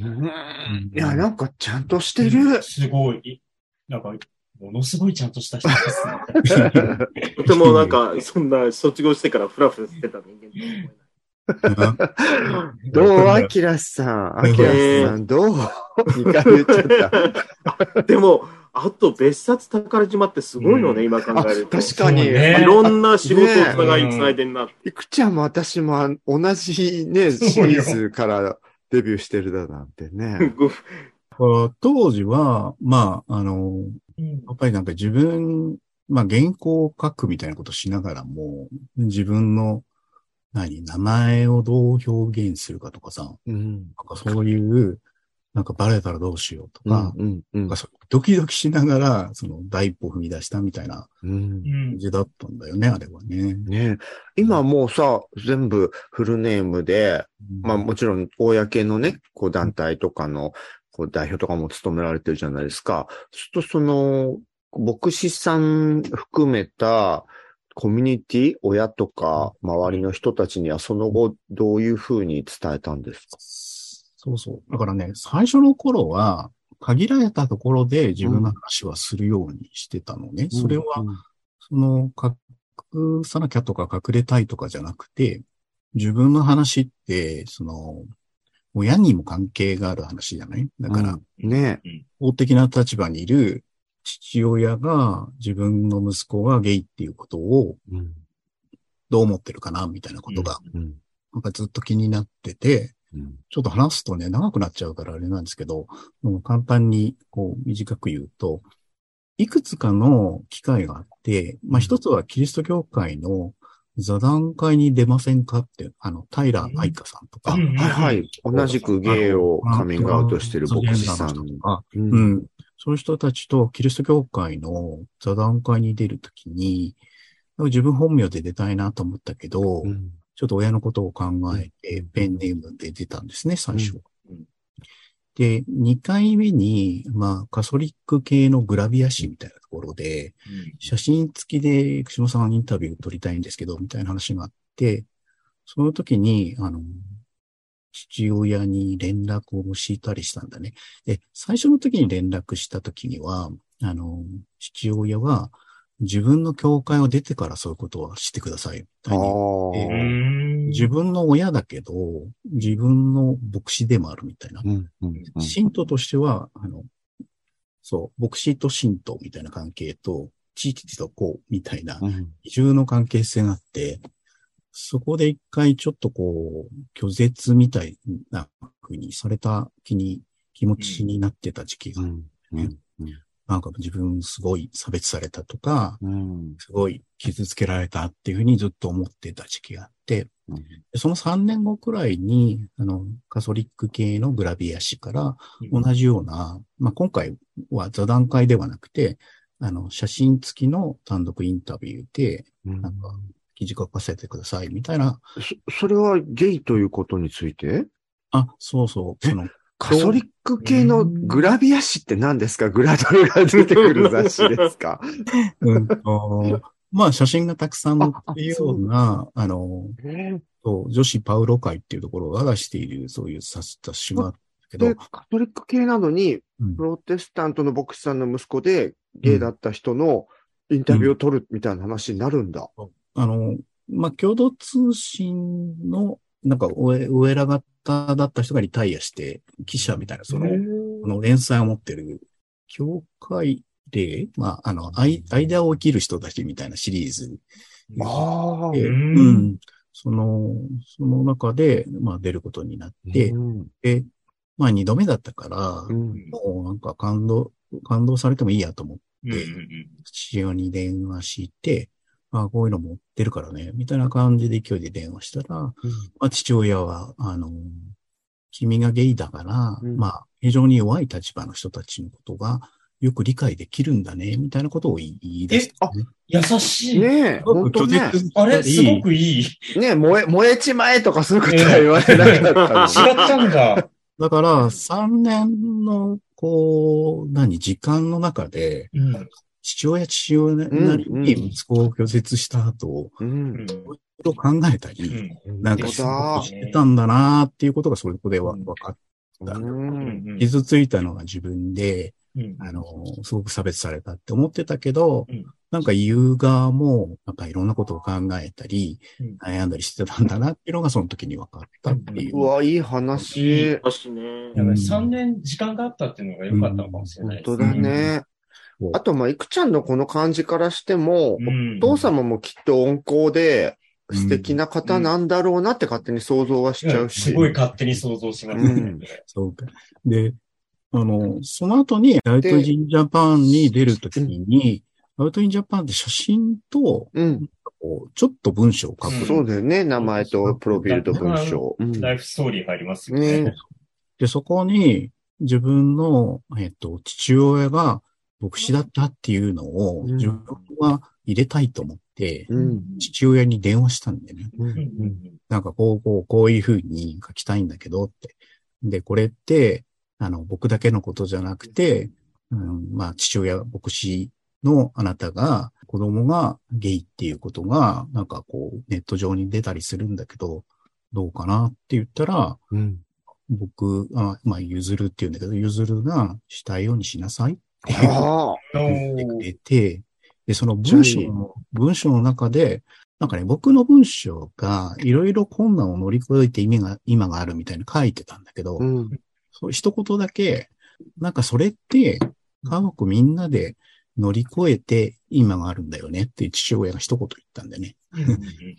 [SPEAKER 2] うんいや、なんかちゃんとしてる。
[SPEAKER 4] すごい。なんか、ものすごいちゃんとした人ですね。
[SPEAKER 3] とてもなんか、そんな卒業してからフラフラしてた人間とは思えない。
[SPEAKER 2] どうアキラさん、アキラさん、どう ?2 回言っちゃった。
[SPEAKER 3] でも、あと別冊宝島ってすごいのね、今考えると。
[SPEAKER 2] あ確かに
[SPEAKER 3] いろんな仕事をつながり
[SPEAKER 4] ね
[SPEAKER 3] つないでんな。
[SPEAKER 2] いくちゃんも私もあ同じね、シリーズからデビューしてるだなんてね。
[SPEAKER 5] 当時は、まあ、あの、
[SPEAKER 4] うん
[SPEAKER 5] やっぱりなんか自分、まあ原稿を書くみたいなことをしながらも、自分の、何、名前をどう表現するかとかさ、
[SPEAKER 2] うん。
[SPEAKER 5] なんかそういう、なんかバレたらどうしようとか、
[SPEAKER 2] うん。うん
[SPEAKER 5] か。ドキドキしながら、その第一歩踏み出したみたいな
[SPEAKER 2] うん
[SPEAKER 4] う。
[SPEAKER 5] 感
[SPEAKER 4] ん
[SPEAKER 5] じだったんだよね、あれはね。
[SPEAKER 2] ね今もうさ、全部フルネームで、まあもちろん、公のね、こう団体とかの、こう代表とかも務められてるじゃないですか。そうするとその、牧師さん含めたコミュニティ、親とか周りの人たちにはその後どういうふうに伝えたんですか？
[SPEAKER 5] そうそう。だからね、最初の頃は、限られたところで自分の話はするようにしてたのね。それは、その、隠さなきゃとか隠れたいとかじゃなくて、自分の話って、その、親にも関係がある話じゃない？だから、
[SPEAKER 2] うん。ね。
[SPEAKER 5] 法的な立場にいる父親が自分の息子がゲイっていうことを
[SPEAKER 2] うん。
[SPEAKER 5] どう思ってるかなみたいなことが、
[SPEAKER 2] うん。
[SPEAKER 5] なんかずっと気になってて、
[SPEAKER 2] うん。
[SPEAKER 5] ちょっと話すとね、長くなっちゃうからあれなんですけど、もう簡単にこう短く言うと、いくつかの機会があって、まあ一つはキリスト教会の座談会に出ませんかって、あの、平愛香さんとか、
[SPEAKER 4] うん
[SPEAKER 2] はいはい。同じくゲイをカミングアウトしてる牧師さん。
[SPEAKER 5] とか
[SPEAKER 2] う
[SPEAKER 5] う。ん。そういう人たちとキリスト教会の座談会に出るときに、自分本名で出たいなと思ったけど、
[SPEAKER 2] うん
[SPEAKER 5] ちょっと親のことを考えて、ペンネームで出たんですね、最初。
[SPEAKER 3] うん。
[SPEAKER 5] で、2回目に、まあ、カソリック系のグラビア誌みたいなところで、写真付きで、福島さんインタビュー撮りたいんですけど、みたいな話があって、その時に、あの、父親に連絡をしたりしたんだね。で、最初の時に連絡した時には、あの、父親は、自分の教会を出てからそういうことはしてください、みた
[SPEAKER 2] あ
[SPEAKER 5] いに。自分の親だけど、自分の牧師でもあるみたいな。
[SPEAKER 2] うんうんうん
[SPEAKER 5] 信徒としては、あの、そう、牧師と信徒みたいな関係と、地域とこう、みたいな、
[SPEAKER 2] うん
[SPEAKER 5] 二重の関係性があって、そこで一回ちょっとこう、拒絶みたいな風にされた気に、気持ちになってた時期が、
[SPEAKER 2] うんうん
[SPEAKER 5] なんか自分すごい差別されたとか、
[SPEAKER 2] うん。
[SPEAKER 5] すごい傷つけられたっていうふうにずっと思ってた時期があって、その3年後くらいに、あの、カソリック系のグラビア誌から同じような、まあ、今回は座談会ではなくて、あの、写真付きの単独インタビューで、
[SPEAKER 2] うん。
[SPEAKER 5] なんか、記事書かせてください。みたいな、
[SPEAKER 2] そそれはゲイということについて？
[SPEAKER 5] あ、そうそう、その、
[SPEAKER 2] カソリック系のグラビア誌って何ですか？グラドルが出てくる雑誌ですか？
[SPEAKER 5] うんと、まあ、写真がたくさん載っているような、あの、そう女子パウロ会っていうところが出している、そういう雑雑誌があったけ
[SPEAKER 2] で、
[SPEAKER 5] ど、
[SPEAKER 2] カトリック系なのに、
[SPEAKER 5] うん。
[SPEAKER 2] プロテスタントの牧師さんの息子で、ゲイだった人のインタビューを取るみたいな話になるんだ。
[SPEAKER 5] あの、まあ、共同通信の、なんか上、上ら型だった人がリタイアして、記者みたいな、その、この連載を持ってる、教会で、まあ、あの、あい間を生きる人たちみたいなシリーズ。
[SPEAKER 2] ああ。
[SPEAKER 5] で、
[SPEAKER 4] う
[SPEAKER 5] うん。ん、その、その中で、まあ、出ることになって、
[SPEAKER 2] うん。
[SPEAKER 5] で、まあ二度目だったから、
[SPEAKER 2] うん。
[SPEAKER 5] もうなんか感動、感動されてもいいやと思って、父親に電話して、あこういうの持ってるからね、みたいな感じで勢いで電話したら、まあ、父親は、あの、君がゲイだから、
[SPEAKER 2] うん
[SPEAKER 5] まあ、非常に弱い立場の人たちのことがよく理解できるんだね、みたいなことを言い言い出した、ね。
[SPEAKER 4] 優しい。
[SPEAKER 2] ねえ、本当ね。
[SPEAKER 4] あれすごくいい。違っ
[SPEAKER 2] ねえ、燃え、燃えちまえとかそういうことは言われなかったの
[SPEAKER 4] たんだ。
[SPEAKER 5] だから、3年の、こう、何、時間の中で、
[SPEAKER 4] うん。
[SPEAKER 5] 父親、父親なりに息子を拒絶した後、
[SPEAKER 2] う。
[SPEAKER 4] うんん。
[SPEAKER 5] いろいろ考えたり、
[SPEAKER 4] うん
[SPEAKER 5] なんかしてたんだなっていうことがそれで分かっ
[SPEAKER 2] うん
[SPEAKER 4] うん
[SPEAKER 5] 傷ついたのが自分で、
[SPEAKER 4] うん
[SPEAKER 5] あの、すごく差別されたって思ってたけど、
[SPEAKER 4] うん
[SPEAKER 5] なんか言う側も、なんかいろんなことを考えたり、
[SPEAKER 4] うん
[SPEAKER 5] 悩んだりしてたんだなっていうのがその時に分かったっていう。
[SPEAKER 2] うわ、いい話。
[SPEAKER 3] 私ね。
[SPEAKER 4] やっぱり3年時間があったっていうのが良かったのかもしれないです
[SPEAKER 2] 本当だね。あと、まあ、いくちゃんのこの感じからしても、
[SPEAKER 4] うん
[SPEAKER 2] お父様もきっと温厚で、素敵な方なんだろうなって勝手に想像はしちゃうし。
[SPEAKER 4] すごい勝手に想像しますね。
[SPEAKER 2] うん
[SPEAKER 5] そうか。で、あの、その後に、アウトインジャパンに出るときに、アウトインジャパンって写真と、ちょっと文章を書く。
[SPEAKER 4] うん
[SPEAKER 2] そうだよね。名前とプロフィールと文章。うん
[SPEAKER 4] ライフストーリー入りますよね。
[SPEAKER 2] ね
[SPEAKER 5] で、そこに自分の、えっと、父親が牧師だったっていうのを
[SPEAKER 2] うん
[SPEAKER 5] 自分は入れたいと思って、
[SPEAKER 2] うん。
[SPEAKER 5] 父親に電話したんだよね。なんかこう、こう、こういうふうに書きたいんだけどって。で、これって、あの、僕だけのことじゃなくて、うん、まあ、父親、牧師のあなたが、子供がゲイっていうことが、なんかこう、ネット上に出たりするんだけど、どうかなって言ったら、
[SPEAKER 2] うん。
[SPEAKER 5] 僕、あまあ、ゆずるって言うんだけど、ゆずるがしたいようにしなさい。言ってくれて、で、その文章の、文章の中で、なんかね、僕の文章がいろいろ困難を乗り越えて意味が、今があるみたいな書いてたんだけど、
[SPEAKER 2] うん。
[SPEAKER 5] そう一言だけ、なんかそれって、家族みんなで乗り越えて今があるんだよねって父親が一言言ったんだよね。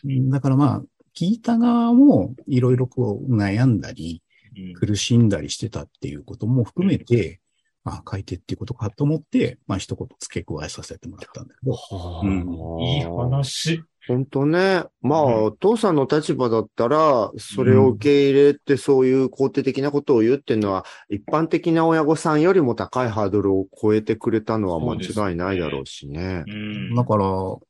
[SPEAKER 4] うん。
[SPEAKER 5] だからまあ、聞いた側もいろいろこう悩んだり、
[SPEAKER 4] うん。
[SPEAKER 5] 苦しんだりしてたっていうことも含めて、あ、書いてっていうことかと思って、まあ一言付け加えさせてもらったんだけど、うん
[SPEAKER 4] いい話。
[SPEAKER 2] 本当ね。まあ、
[SPEAKER 4] うん
[SPEAKER 2] お父さんの立場だったら、それを受け入れて、そういう肯定的なことを言うっていうのは、一般的な親御さんよりも高いハードルを超えてくれたのは間違いないだろうしね。
[SPEAKER 4] うん
[SPEAKER 5] だから、コ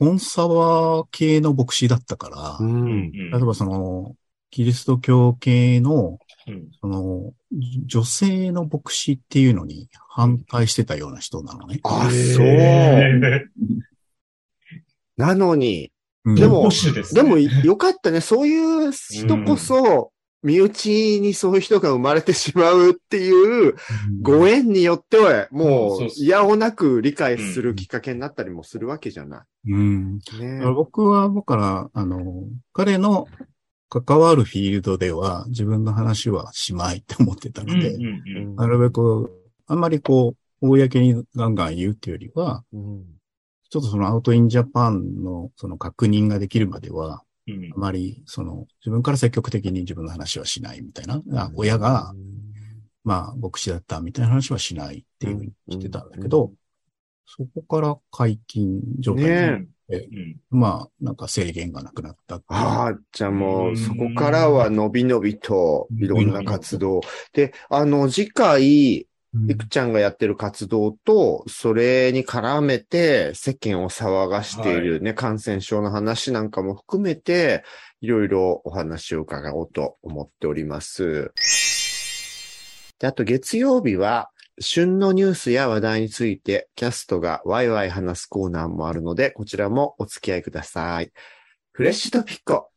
[SPEAKER 5] ンサバ系の牧師だったから、
[SPEAKER 2] う。
[SPEAKER 4] うんん
[SPEAKER 5] 例えばその、キリスト教系の、
[SPEAKER 4] うん
[SPEAKER 5] その、女性の牧師っていうのに反対してたような人なのね。
[SPEAKER 2] あ、
[SPEAKER 4] へ
[SPEAKER 2] そう。
[SPEAKER 4] ー
[SPEAKER 2] なのに、
[SPEAKER 5] うん
[SPEAKER 2] でも
[SPEAKER 4] ですね
[SPEAKER 2] でもよかったね。そういう人こそ、身内にそういう人が生まれてしまうっていうご縁によっては、も
[SPEAKER 4] そう
[SPEAKER 2] 嫌をなく理解するきっかけになったりもするわけじゃな
[SPEAKER 5] うん。
[SPEAKER 2] い。ね
[SPEAKER 5] 僕は、だから、あの、彼の関わるフィールドでは自分の話はしまいって思ってたので、
[SPEAKER 4] うんうん
[SPEAKER 5] なるべく、あんまりこう、公にガンガン言うっていうよりは、
[SPEAKER 2] うん。
[SPEAKER 5] ちょっとそのアウトインジャパンのその確認ができるまでは、
[SPEAKER 4] うん。
[SPEAKER 5] あまりその自分から積極的に自分の話はしないみたいな。あ親が、まあ、牧師だったみたいな話はしないっていうふうにしてたんだけど、そこから解禁状態に
[SPEAKER 4] うん。
[SPEAKER 5] まあ、なんか制限がなくなったっ
[SPEAKER 2] ああ、じゃあも
[SPEAKER 4] う
[SPEAKER 2] うんそこからは伸び伸びといろんな活動。で、あの、次回、いくちゃんがやってる活動と、それに絡めて世間を騒がしているね、感染症の話なんかも含めて、いろいろお話を伺おうと思っております。で、あと月曜日は、旬のニュースや話題について、キャストがワイワイ話すコーナーもあるので、こちらもお付き合いください。フレッシュトピッコ。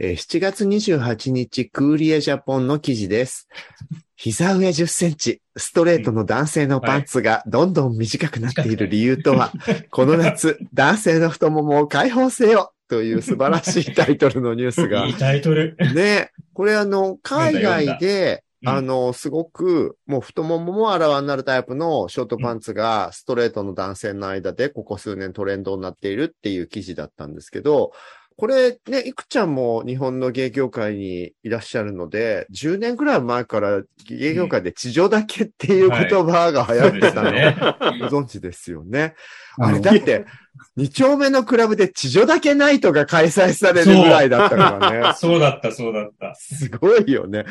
[SPEAKER 2] えー7月28日、クーリエジャポンの記事です。膝上10センチ、ストレートの男性のパンツがどんどん短くなっている理由とは、この夏、男性の太ももを解放せよという素晴らしいタイトルのニュースが
[SPEAKER 4] いいタイトル。
[SPEAKER 2] ね、これあの、海外で、
[SPEAKER 4] うん
[SPEAKER 2] あの、すごく、もう太もももあらわになるタイプのショートパンツがストレートの男性の間でここ数年トレンドになっているっていう記事だったんですけど、これね、いくちゃんも日本の芸業界にいらっしゃるので、10年ぐらい前から芸業界で地上だけっていう言葉が流行ってたの、
[SPEAKER 4] ね。
[SPEAKER 2] ご存知ですよね。あれだって、2丁目のクラブで地上だけナイトが開催されるぐらいだったからね。
[SPEAKER 4] そうだった、そうだった。
[SPEAKER 2] すごいよね。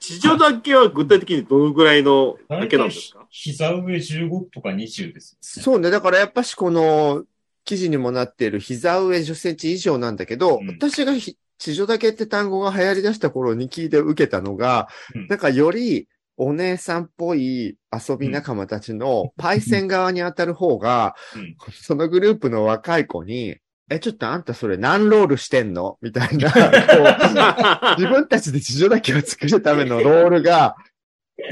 [SPEAKER 3] 地上だけは具体的にどのぐらいのだけなんですか？
[SPEAKER 4] 膝上15とか20です。
[SPEAKER 2] そうね。だからやっぱしこの記事にもなっている膝上10センチ以上なんだけど、
[SPEAKER 4] うん。
[SPEAKER 2] 私がひ地上だけって単語が流行り出した頃に聞いて受けたのが、
[SPEAKER 4] うん。
[SPEAKER 2] なんかよりお姉さんっぽい遊び仲間たちのパイセン側に当たる方が、
[SPEAKER 4] うん。
[SPEAKER 2] そのグループの若い子に、え、ちょっとあんたそれ何ロールしてんの？みたいな、自分たちで地上だけを作るためのロールが、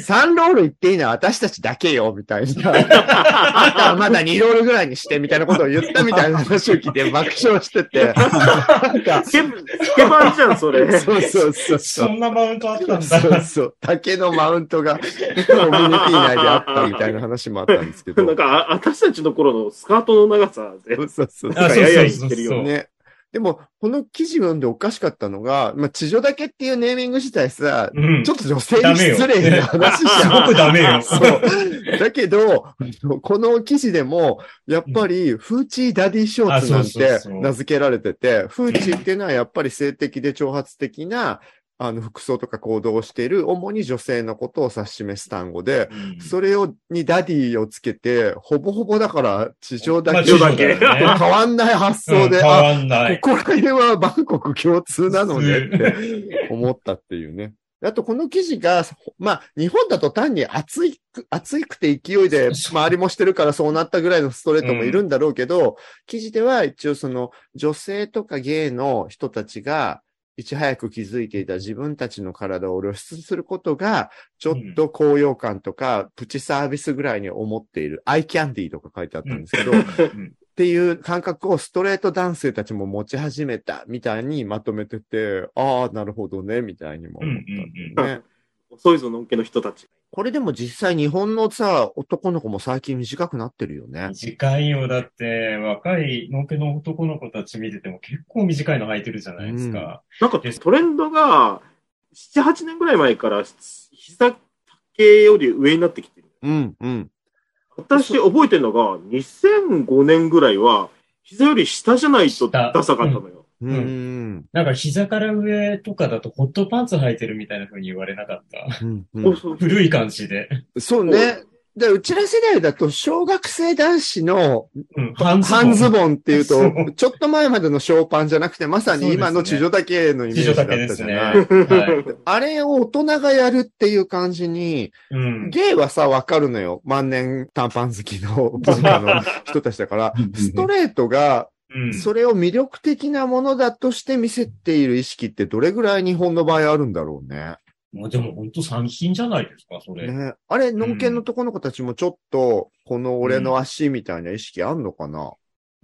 [SPEAKER 2] 3ロール言っていいのは私たちだけよ、みたいな。あんたはまだ2ロールぐらいにして、みたいなことを言ったみたいな話を聞いて爆笑してて。なんか、
[SPEAKER 3] スケ、バンじゃん、それ。
[SPEAKER 2] そうそうそうそ
[SPEAKER 4] そんなマウントあったん
[SPEAKER 2] そう
[SPEAKER 4] だ。
[SPEAKER 2] そう。竹のマウントがコミュニティ内であったみたいな話もあったんですけど。
[SPEAKER 3] なんか、あ私たちの頃のスカートの長さで、
[SPEAKER 2] そうそうそう。
[SPEAKER 4] あ、そう
[SPEAKER 3] やや
[SPEAKER 4] そうそう
[SPEAKER 3] 言ってるよ。
[SPEAKER 2] ね。でも、この記事読んでおかしかったのが、まあ、痴女丈っていうネーミング自体さ、
[SPEAKER 4] うん
[SPEAKER 2] ちょっと女性に失礼な話じゃん。
[SPEAKER 4] ごくダメよ。
[SPEAKER 2] そう。だけど、この記事でも、やっぱり、 hoochie daddy shorts なんて名付けられてて、 hoochie っていうのはやっぱり性的で挑発的な、あの、服装とか行動をしている、主に女性のことを指し示す単語で、
[SPEAKER 4] うん。
[SPEAKER 2] それを、に daddy をつけて、ほぼほぼだから、痴女だ
[SPEAKER 4] まあ丈、
[SPEAKER 2] 変わんない発想で、
[SPEAKER 4] うん変
[SPEAKER 2] あ、
[SPEAKER 4] わんない。
[SPEAKER 2] ここら辺はバンコク共通なのねって思ったっていうね。あと、この記事が、まあ、日本だと単に熱いく、熱いくて勢いで周りもしてるからそうなったぐらいのストレートもいるんだろうけど、記事では一応その女性とかゲイの人たちが、いち早く気づいていた自分たちの体を露出することが、ちょっと高揚感とか、プチサービスぐらいに思っている。アイキャンディーとか書いてあったんですけど、っていう感覚をストレート男性たちも持ち始めたみたいにまとめてて、ああ、なるほどね、みたいにも思ったんだよね。
[SPEAKER 3] 遅いぞ、のんけの人たち。
[SPEAKER 2] これでも実際日本のさ、男の子も最近短くなってるよね。
[SPEAKER 4] 短いよ。だって、若いのんけの男の子たち見てても結構短いの履いてるじゃないですか。
[SPEAKER 3] なんかトレンドが、7、8年ぐらい前から、膝丈より上になってきてる。
[SPEAKER 2] うん、うん。
[SPEAKER 3] 私覚えてるのが、2005年ぐらいは、膝より下じゃないとダサかったのよ。
[SPEAKER 2] うーん。
[SPEAKER 4] なんか膝から上とかだとホットパンツ履いてるみたいな風に言われなかった。
[SPEAKER 2] うんうん
[SPEAKER 4] 古い感じで。
[SPEAKER 2] そうね。で、うちら世代だと、小学生男子の
[SPEAKER 4] うん、半
[SPEAKER 2] 半ズ
[SPEAKER 4] ン。
[SPEAKER 2] ボンっていうとちょっと前までのショーパンじゃなくて、まさに今の地上だけのイメージだったじゃない。
[SPEAKER 4] 地上丈ですね
[SPEAKER 2] あれを大人がやるっていう感じに、
[SPEAKER 4] うん。
[SPEAKER 2] ゲイはさ、わかるのよ。万年短パン好きの文化の人たちだから、ストレートが、
[SPEAKER 4] うん。
[SPEAKER 2] それを魅力的なものだとして見せている意識ってどれぐらい日本の場合あるんだろうね。
[SPEAKER 4] もうでも本当三品じゃないですか、それ。
[SPEAKER 2] ねあれ、農研の男の子たちもちょっと、この俺の足みたいな意識あんのかな、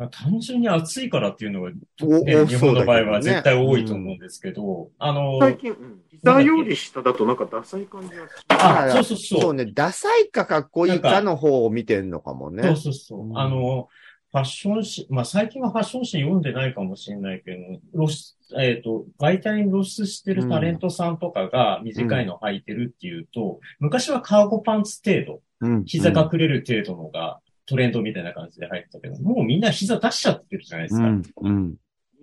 [SPEAKER 4] まあ、単純に暑いからっていうのが、
[SPEAKER 2] お
[SPEAKER 4] ね、
[SPEAKER 2] 多
[SPEAKER 4] 日本の場合は絶対多いと思うんですけど、あの、
[SPEAKER 3] 最近、うん膝より下だとなんかダサい感じがし
[SPEAKER 4] あ、
[SPEAKER 2] あ
[SPEAKER 4] そうそうそう。
[SPEAKER 2] そうね、ダサいかかっこいいかの方を見てんのかもね。
[SPEAKER 4] そうそうそう。
[SPEAKER 2] うん
[SPEAKER 4] あの、ファッション誌、まあ最近はファッション誌読んでないかもしれないけど、露出、えっ、と、媒体に露出してるタレントさんとかが短いの履いてるっていうと、昔はカーゴパンツ程度、
[SPEAKER 2] うん
[SPEAKER 4] 膝隠れる程度のがトレンドみたいな感じで入ってたけど、もうみんな膝出しちゃってるじゃないですか。
[SPEAKER 2] うん、うん。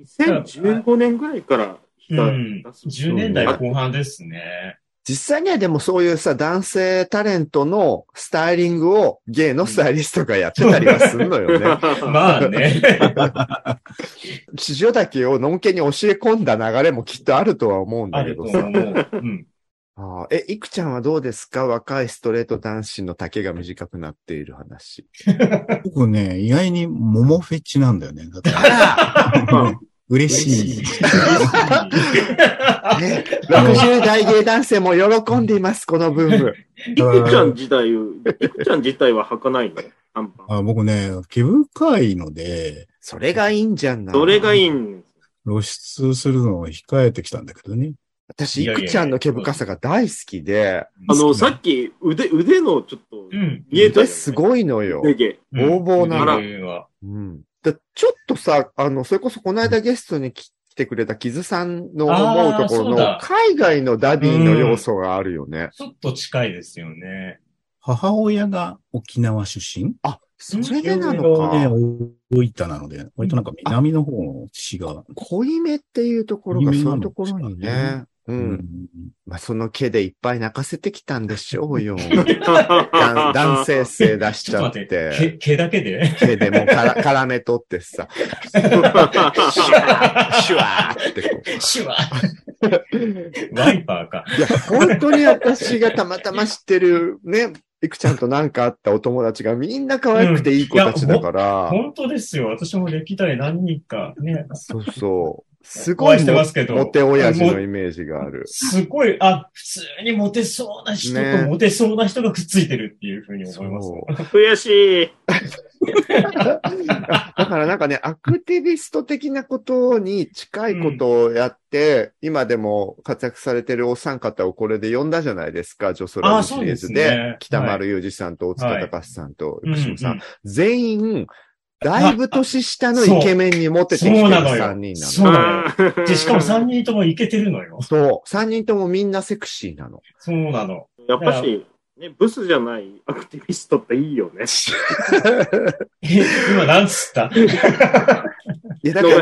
[SPEAKER 3] 2015年ぐらいから膝
[SPEAKER 4] うん。
[SPEAKER 3] 出す。
[SPEAKER 4] 10年代後半ですね。
[SPEAKER 2] 実際にはでもそういうさ、男性タレントのスタイリングをゲイのスタイリストがやってたりはするのよね。
[SPEAKER 4] まあね。
[SPEAKER 2] 地上岳をのんけに教え込んだ流れもきっとあるとは思うんだけどさ。
[SPEAKER 4] 思う。うん。
[SPEAKER 2] あーえ、いくちゃんはどうですか？若いストレート男子の丈が短くなっている話。
[SPEAKER 5] 僕ね、意外に桃フェチなんだよね。だか
[SPEAKER 2] あ
[SPEAKER 5] ら嬉しい。
[SPEAKER 2] ら、ね、60代芸男性も喜んでいます、このブーム。
[SPEAKER 3] いくちゃん自体、いくちゃん自体は履かないの？短パン。
[SPEAKER 5] あ僕ね、毛深いので、
[SPEAKER 2] それがいいんじゃんな。
[SPEAKER 3] それがいいん。
[SPEAKER 5] 露出するのを控えてきたんだけどね。
[SPEAKER 2] 私、いくちゃんの毛深さが大好きで、
[SPEAKER 3] あの、さっき腕、腕のちょっと
[SPEAKER 4] うん。
[SPEAKER 3] 見えた。
[SPEAKER 2] すごいのよ。
[SPEAKER 3] 腕毛。
[SPEAKER 2] ボーボーな
[SPEAKER 3] の
[SPEAKER 4] の。
[SPEAKER 2] うん。だちょっとさ、あの、それこそこの間ゲストに来てくれたキズさんの思うところの
[SPEAKER 4] だ
[SPEAKER 2] 海外の daddy の要素があるよね。
[SPEAKER 4] ちょっと近いですよね。
[SPEAKER 5] 母親が沖縄出身？
[SPEAKER 2] あ、それでな
[SPEAKER 5] ね、
[SPEAKER 2] のか。
[SPEAKER 5] 大分なので、割となんか南の方の血が。
[SPEAKER 2] 濃いめっていうところがそういうところにね。う。。
[SPEAKER 5] うん
[SPEAKER 2] まあ、その毛でいっぱい泣かせてきたんでしょうよ。男男性性出しちゃっ
[SPEAKER 4] て、
[SPEAKER 2] て。
[SPEAKER 4] 毛毛だけで？
[SPEAKER 2] 毛でもうから絡め取ってさ、シュワー、シュワーってこう。
[SPEAKER 4] シュワワイパーか。
[SPEAKER 2] いや、本当に私がたまたま知ってるね、いくちゃんとなんかあったお友達がみんな可愛くていい子たちだから、
[SPEAKER 4] 本当ですよ。私も歴代何人かね。
[SPEAKER 2] そうそう。すごいも
[SPEAKER 4] してますけど
[SPEAKER 2] モテ親父のイメージがある。
[SPEAKER 4] すごい、あ、普通にモテそうな人
[SPEAKER 2] ね
[SPEAKER 4] とモテそうな人がくっついてるっていうふうに思います。
[SPEAKER 3] 悔しい。
[SPEAKER 2] だからなんかね、アクティビスト的なことに近いことをやって、今でも活躍されてるお三方をこれで呼んだじゃないですか、ジョソラ
[SPEAKER 4] あ
[SPEAKER 2] ジシリーズで。
[SPEAKER 4] ですね
[SPEAKER 2] 北丸裕二さんと大塚隆さんと
[SPEAKER 4] うん
[SPEAKER 2] 福島さん。
[SPEAKER 4] うん
[SPEAKER 2] 全員、だいぶ年下のイケメンにモテてきてる
[SPEAKER 4] そうなのよ
[SPEAKER 2] 3人なの。
[SPEAKER 4] そうなの
[SPEAKER 3] あ
[SPEAKER 4] で、しかも3人ともイケてるのよ。
[SPEAKER 2] そう。3人ともみんなセクシーなの。
[SPEAKER 4] そうなの。
[SPEAKER 3] やっぱし、ね、ブスじゃないアクティビストっていいよね。
[SPEAKER 4] え今なんつった？
[SPEAKER 2] いや、だから。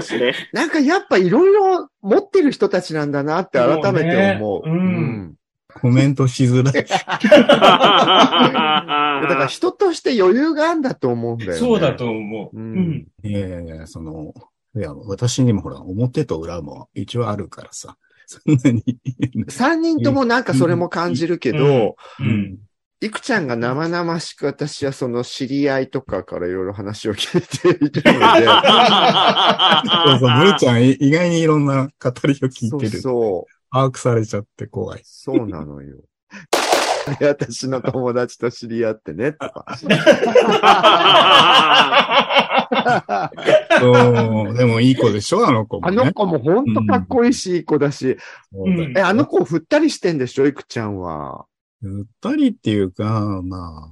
[SPEAKER 2] なんかやっぱいろいろ持ってる人たちなんだなって改めて思う。
[SPEAKER 4] そうねうん
[SPEAKER 5] コメントしづらい。
[SPEAKER 2] だから人として余裕があるんだと思うんだよね。
[SPEAKER 4] そうだと思う。
[SPEAKER 2] う
[SPEAKER 4] うんん。
[SPEAKER 5] いやいやいや、その、いや、私にもほら、表と裏も一応あるからさ。そんなに。
[SPEAKER 2] 3人ともなんかそれも感じるけど、
[SPEAKER 4] うん。
[SPEAKER 2] いくちゃんが生々しく私はその知り合いとかからいろいろ話を聞いているので、
[SPEAKER 5] そうそう、むるちゃんい意外にいろんな語りを聞
[SPEAKER 2] そ
[SPEAKER 5] いうてる。
[SPEAKER 2] そう、
[SPEAKER 5] 把握されちゃって怖い。
[SPEAKER 2] そうなのよ。で私の友達と知り合ってね、とか。
[SPEAKER 5] そう、でもいい子でしょあの子もね。
[SPEAKER 2] あの子もほんとかっこいいし、いい子だし。え、あの子振ったりしてんでしょいくちゃんは。
[SPEAKER 5] うったりっていうか、まあ、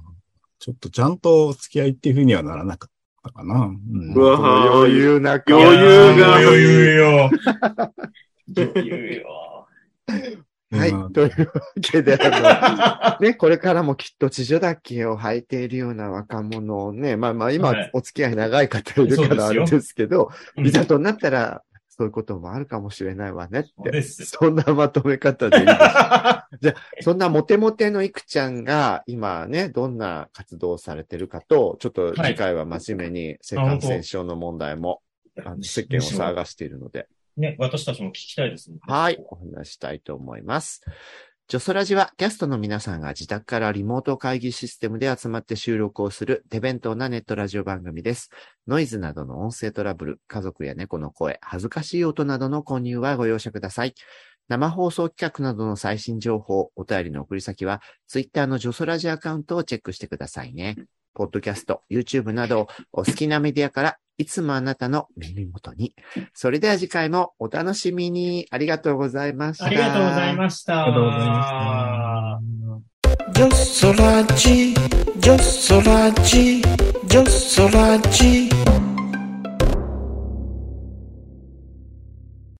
[SPEAKER 5] ちょっとちゃんと付き合いっていうふうにはならなかったかな。うん
[SPEAKER 3] うわ
[SPEAKER 2] 余裕な顔
[SPEAKER 3] 余裕が
[SPEAKER 4] 余裕よ。余裕よ。
[SPEAKER 2] はい。
[SPEAKER 5] うん。
[SPEAKER 2] というわけで、あの、ね、これからもきっと地女岳を履いているような若者をね、まあまあ今
[SPEAKER 4] はい。
[SPEAKER 2] お付き合い長い方いるからあれですけど、
[SPEAKER 4] うん。
[SPEAKER 2] いざとなったらそういうこともあるかもしれないわねって。そんなまとめ方でいいです。そんなモテモテのいくちゃんが今ね、どんな活動をされてるかと、ちょっと次回は真面目に性感染症の問題も、あの世間を騒がしているので、
[SPEAKER 4] ね、私たちも聞きたいですね。
[SPEAKER 2] はい、お話したいと思います。ジョソラジはキャストの皆さんが自宅からリモート会議システムで集まって収録をする手弁当なネットラジオ番組です。ノイズなどの音声トラブル、家族や猫の声、恥ずかしい音などの混入はご容赦ください。生放送企画などの最新情報、お便りの送り先は、ツイッターのジョソラジアカウントをチェックしてくださいね。ポッドキャスト、YouTube など、お好きなメディアから、いつもあなたの耳元に。それでは次回もお楽しみに。ありがとうございました。
[SPEAKER 4] ありがとうございました。
[SPEAKER 5] ありがとうございました。
[SPEAKER 1] ジョソラジジョソラジジョソラジ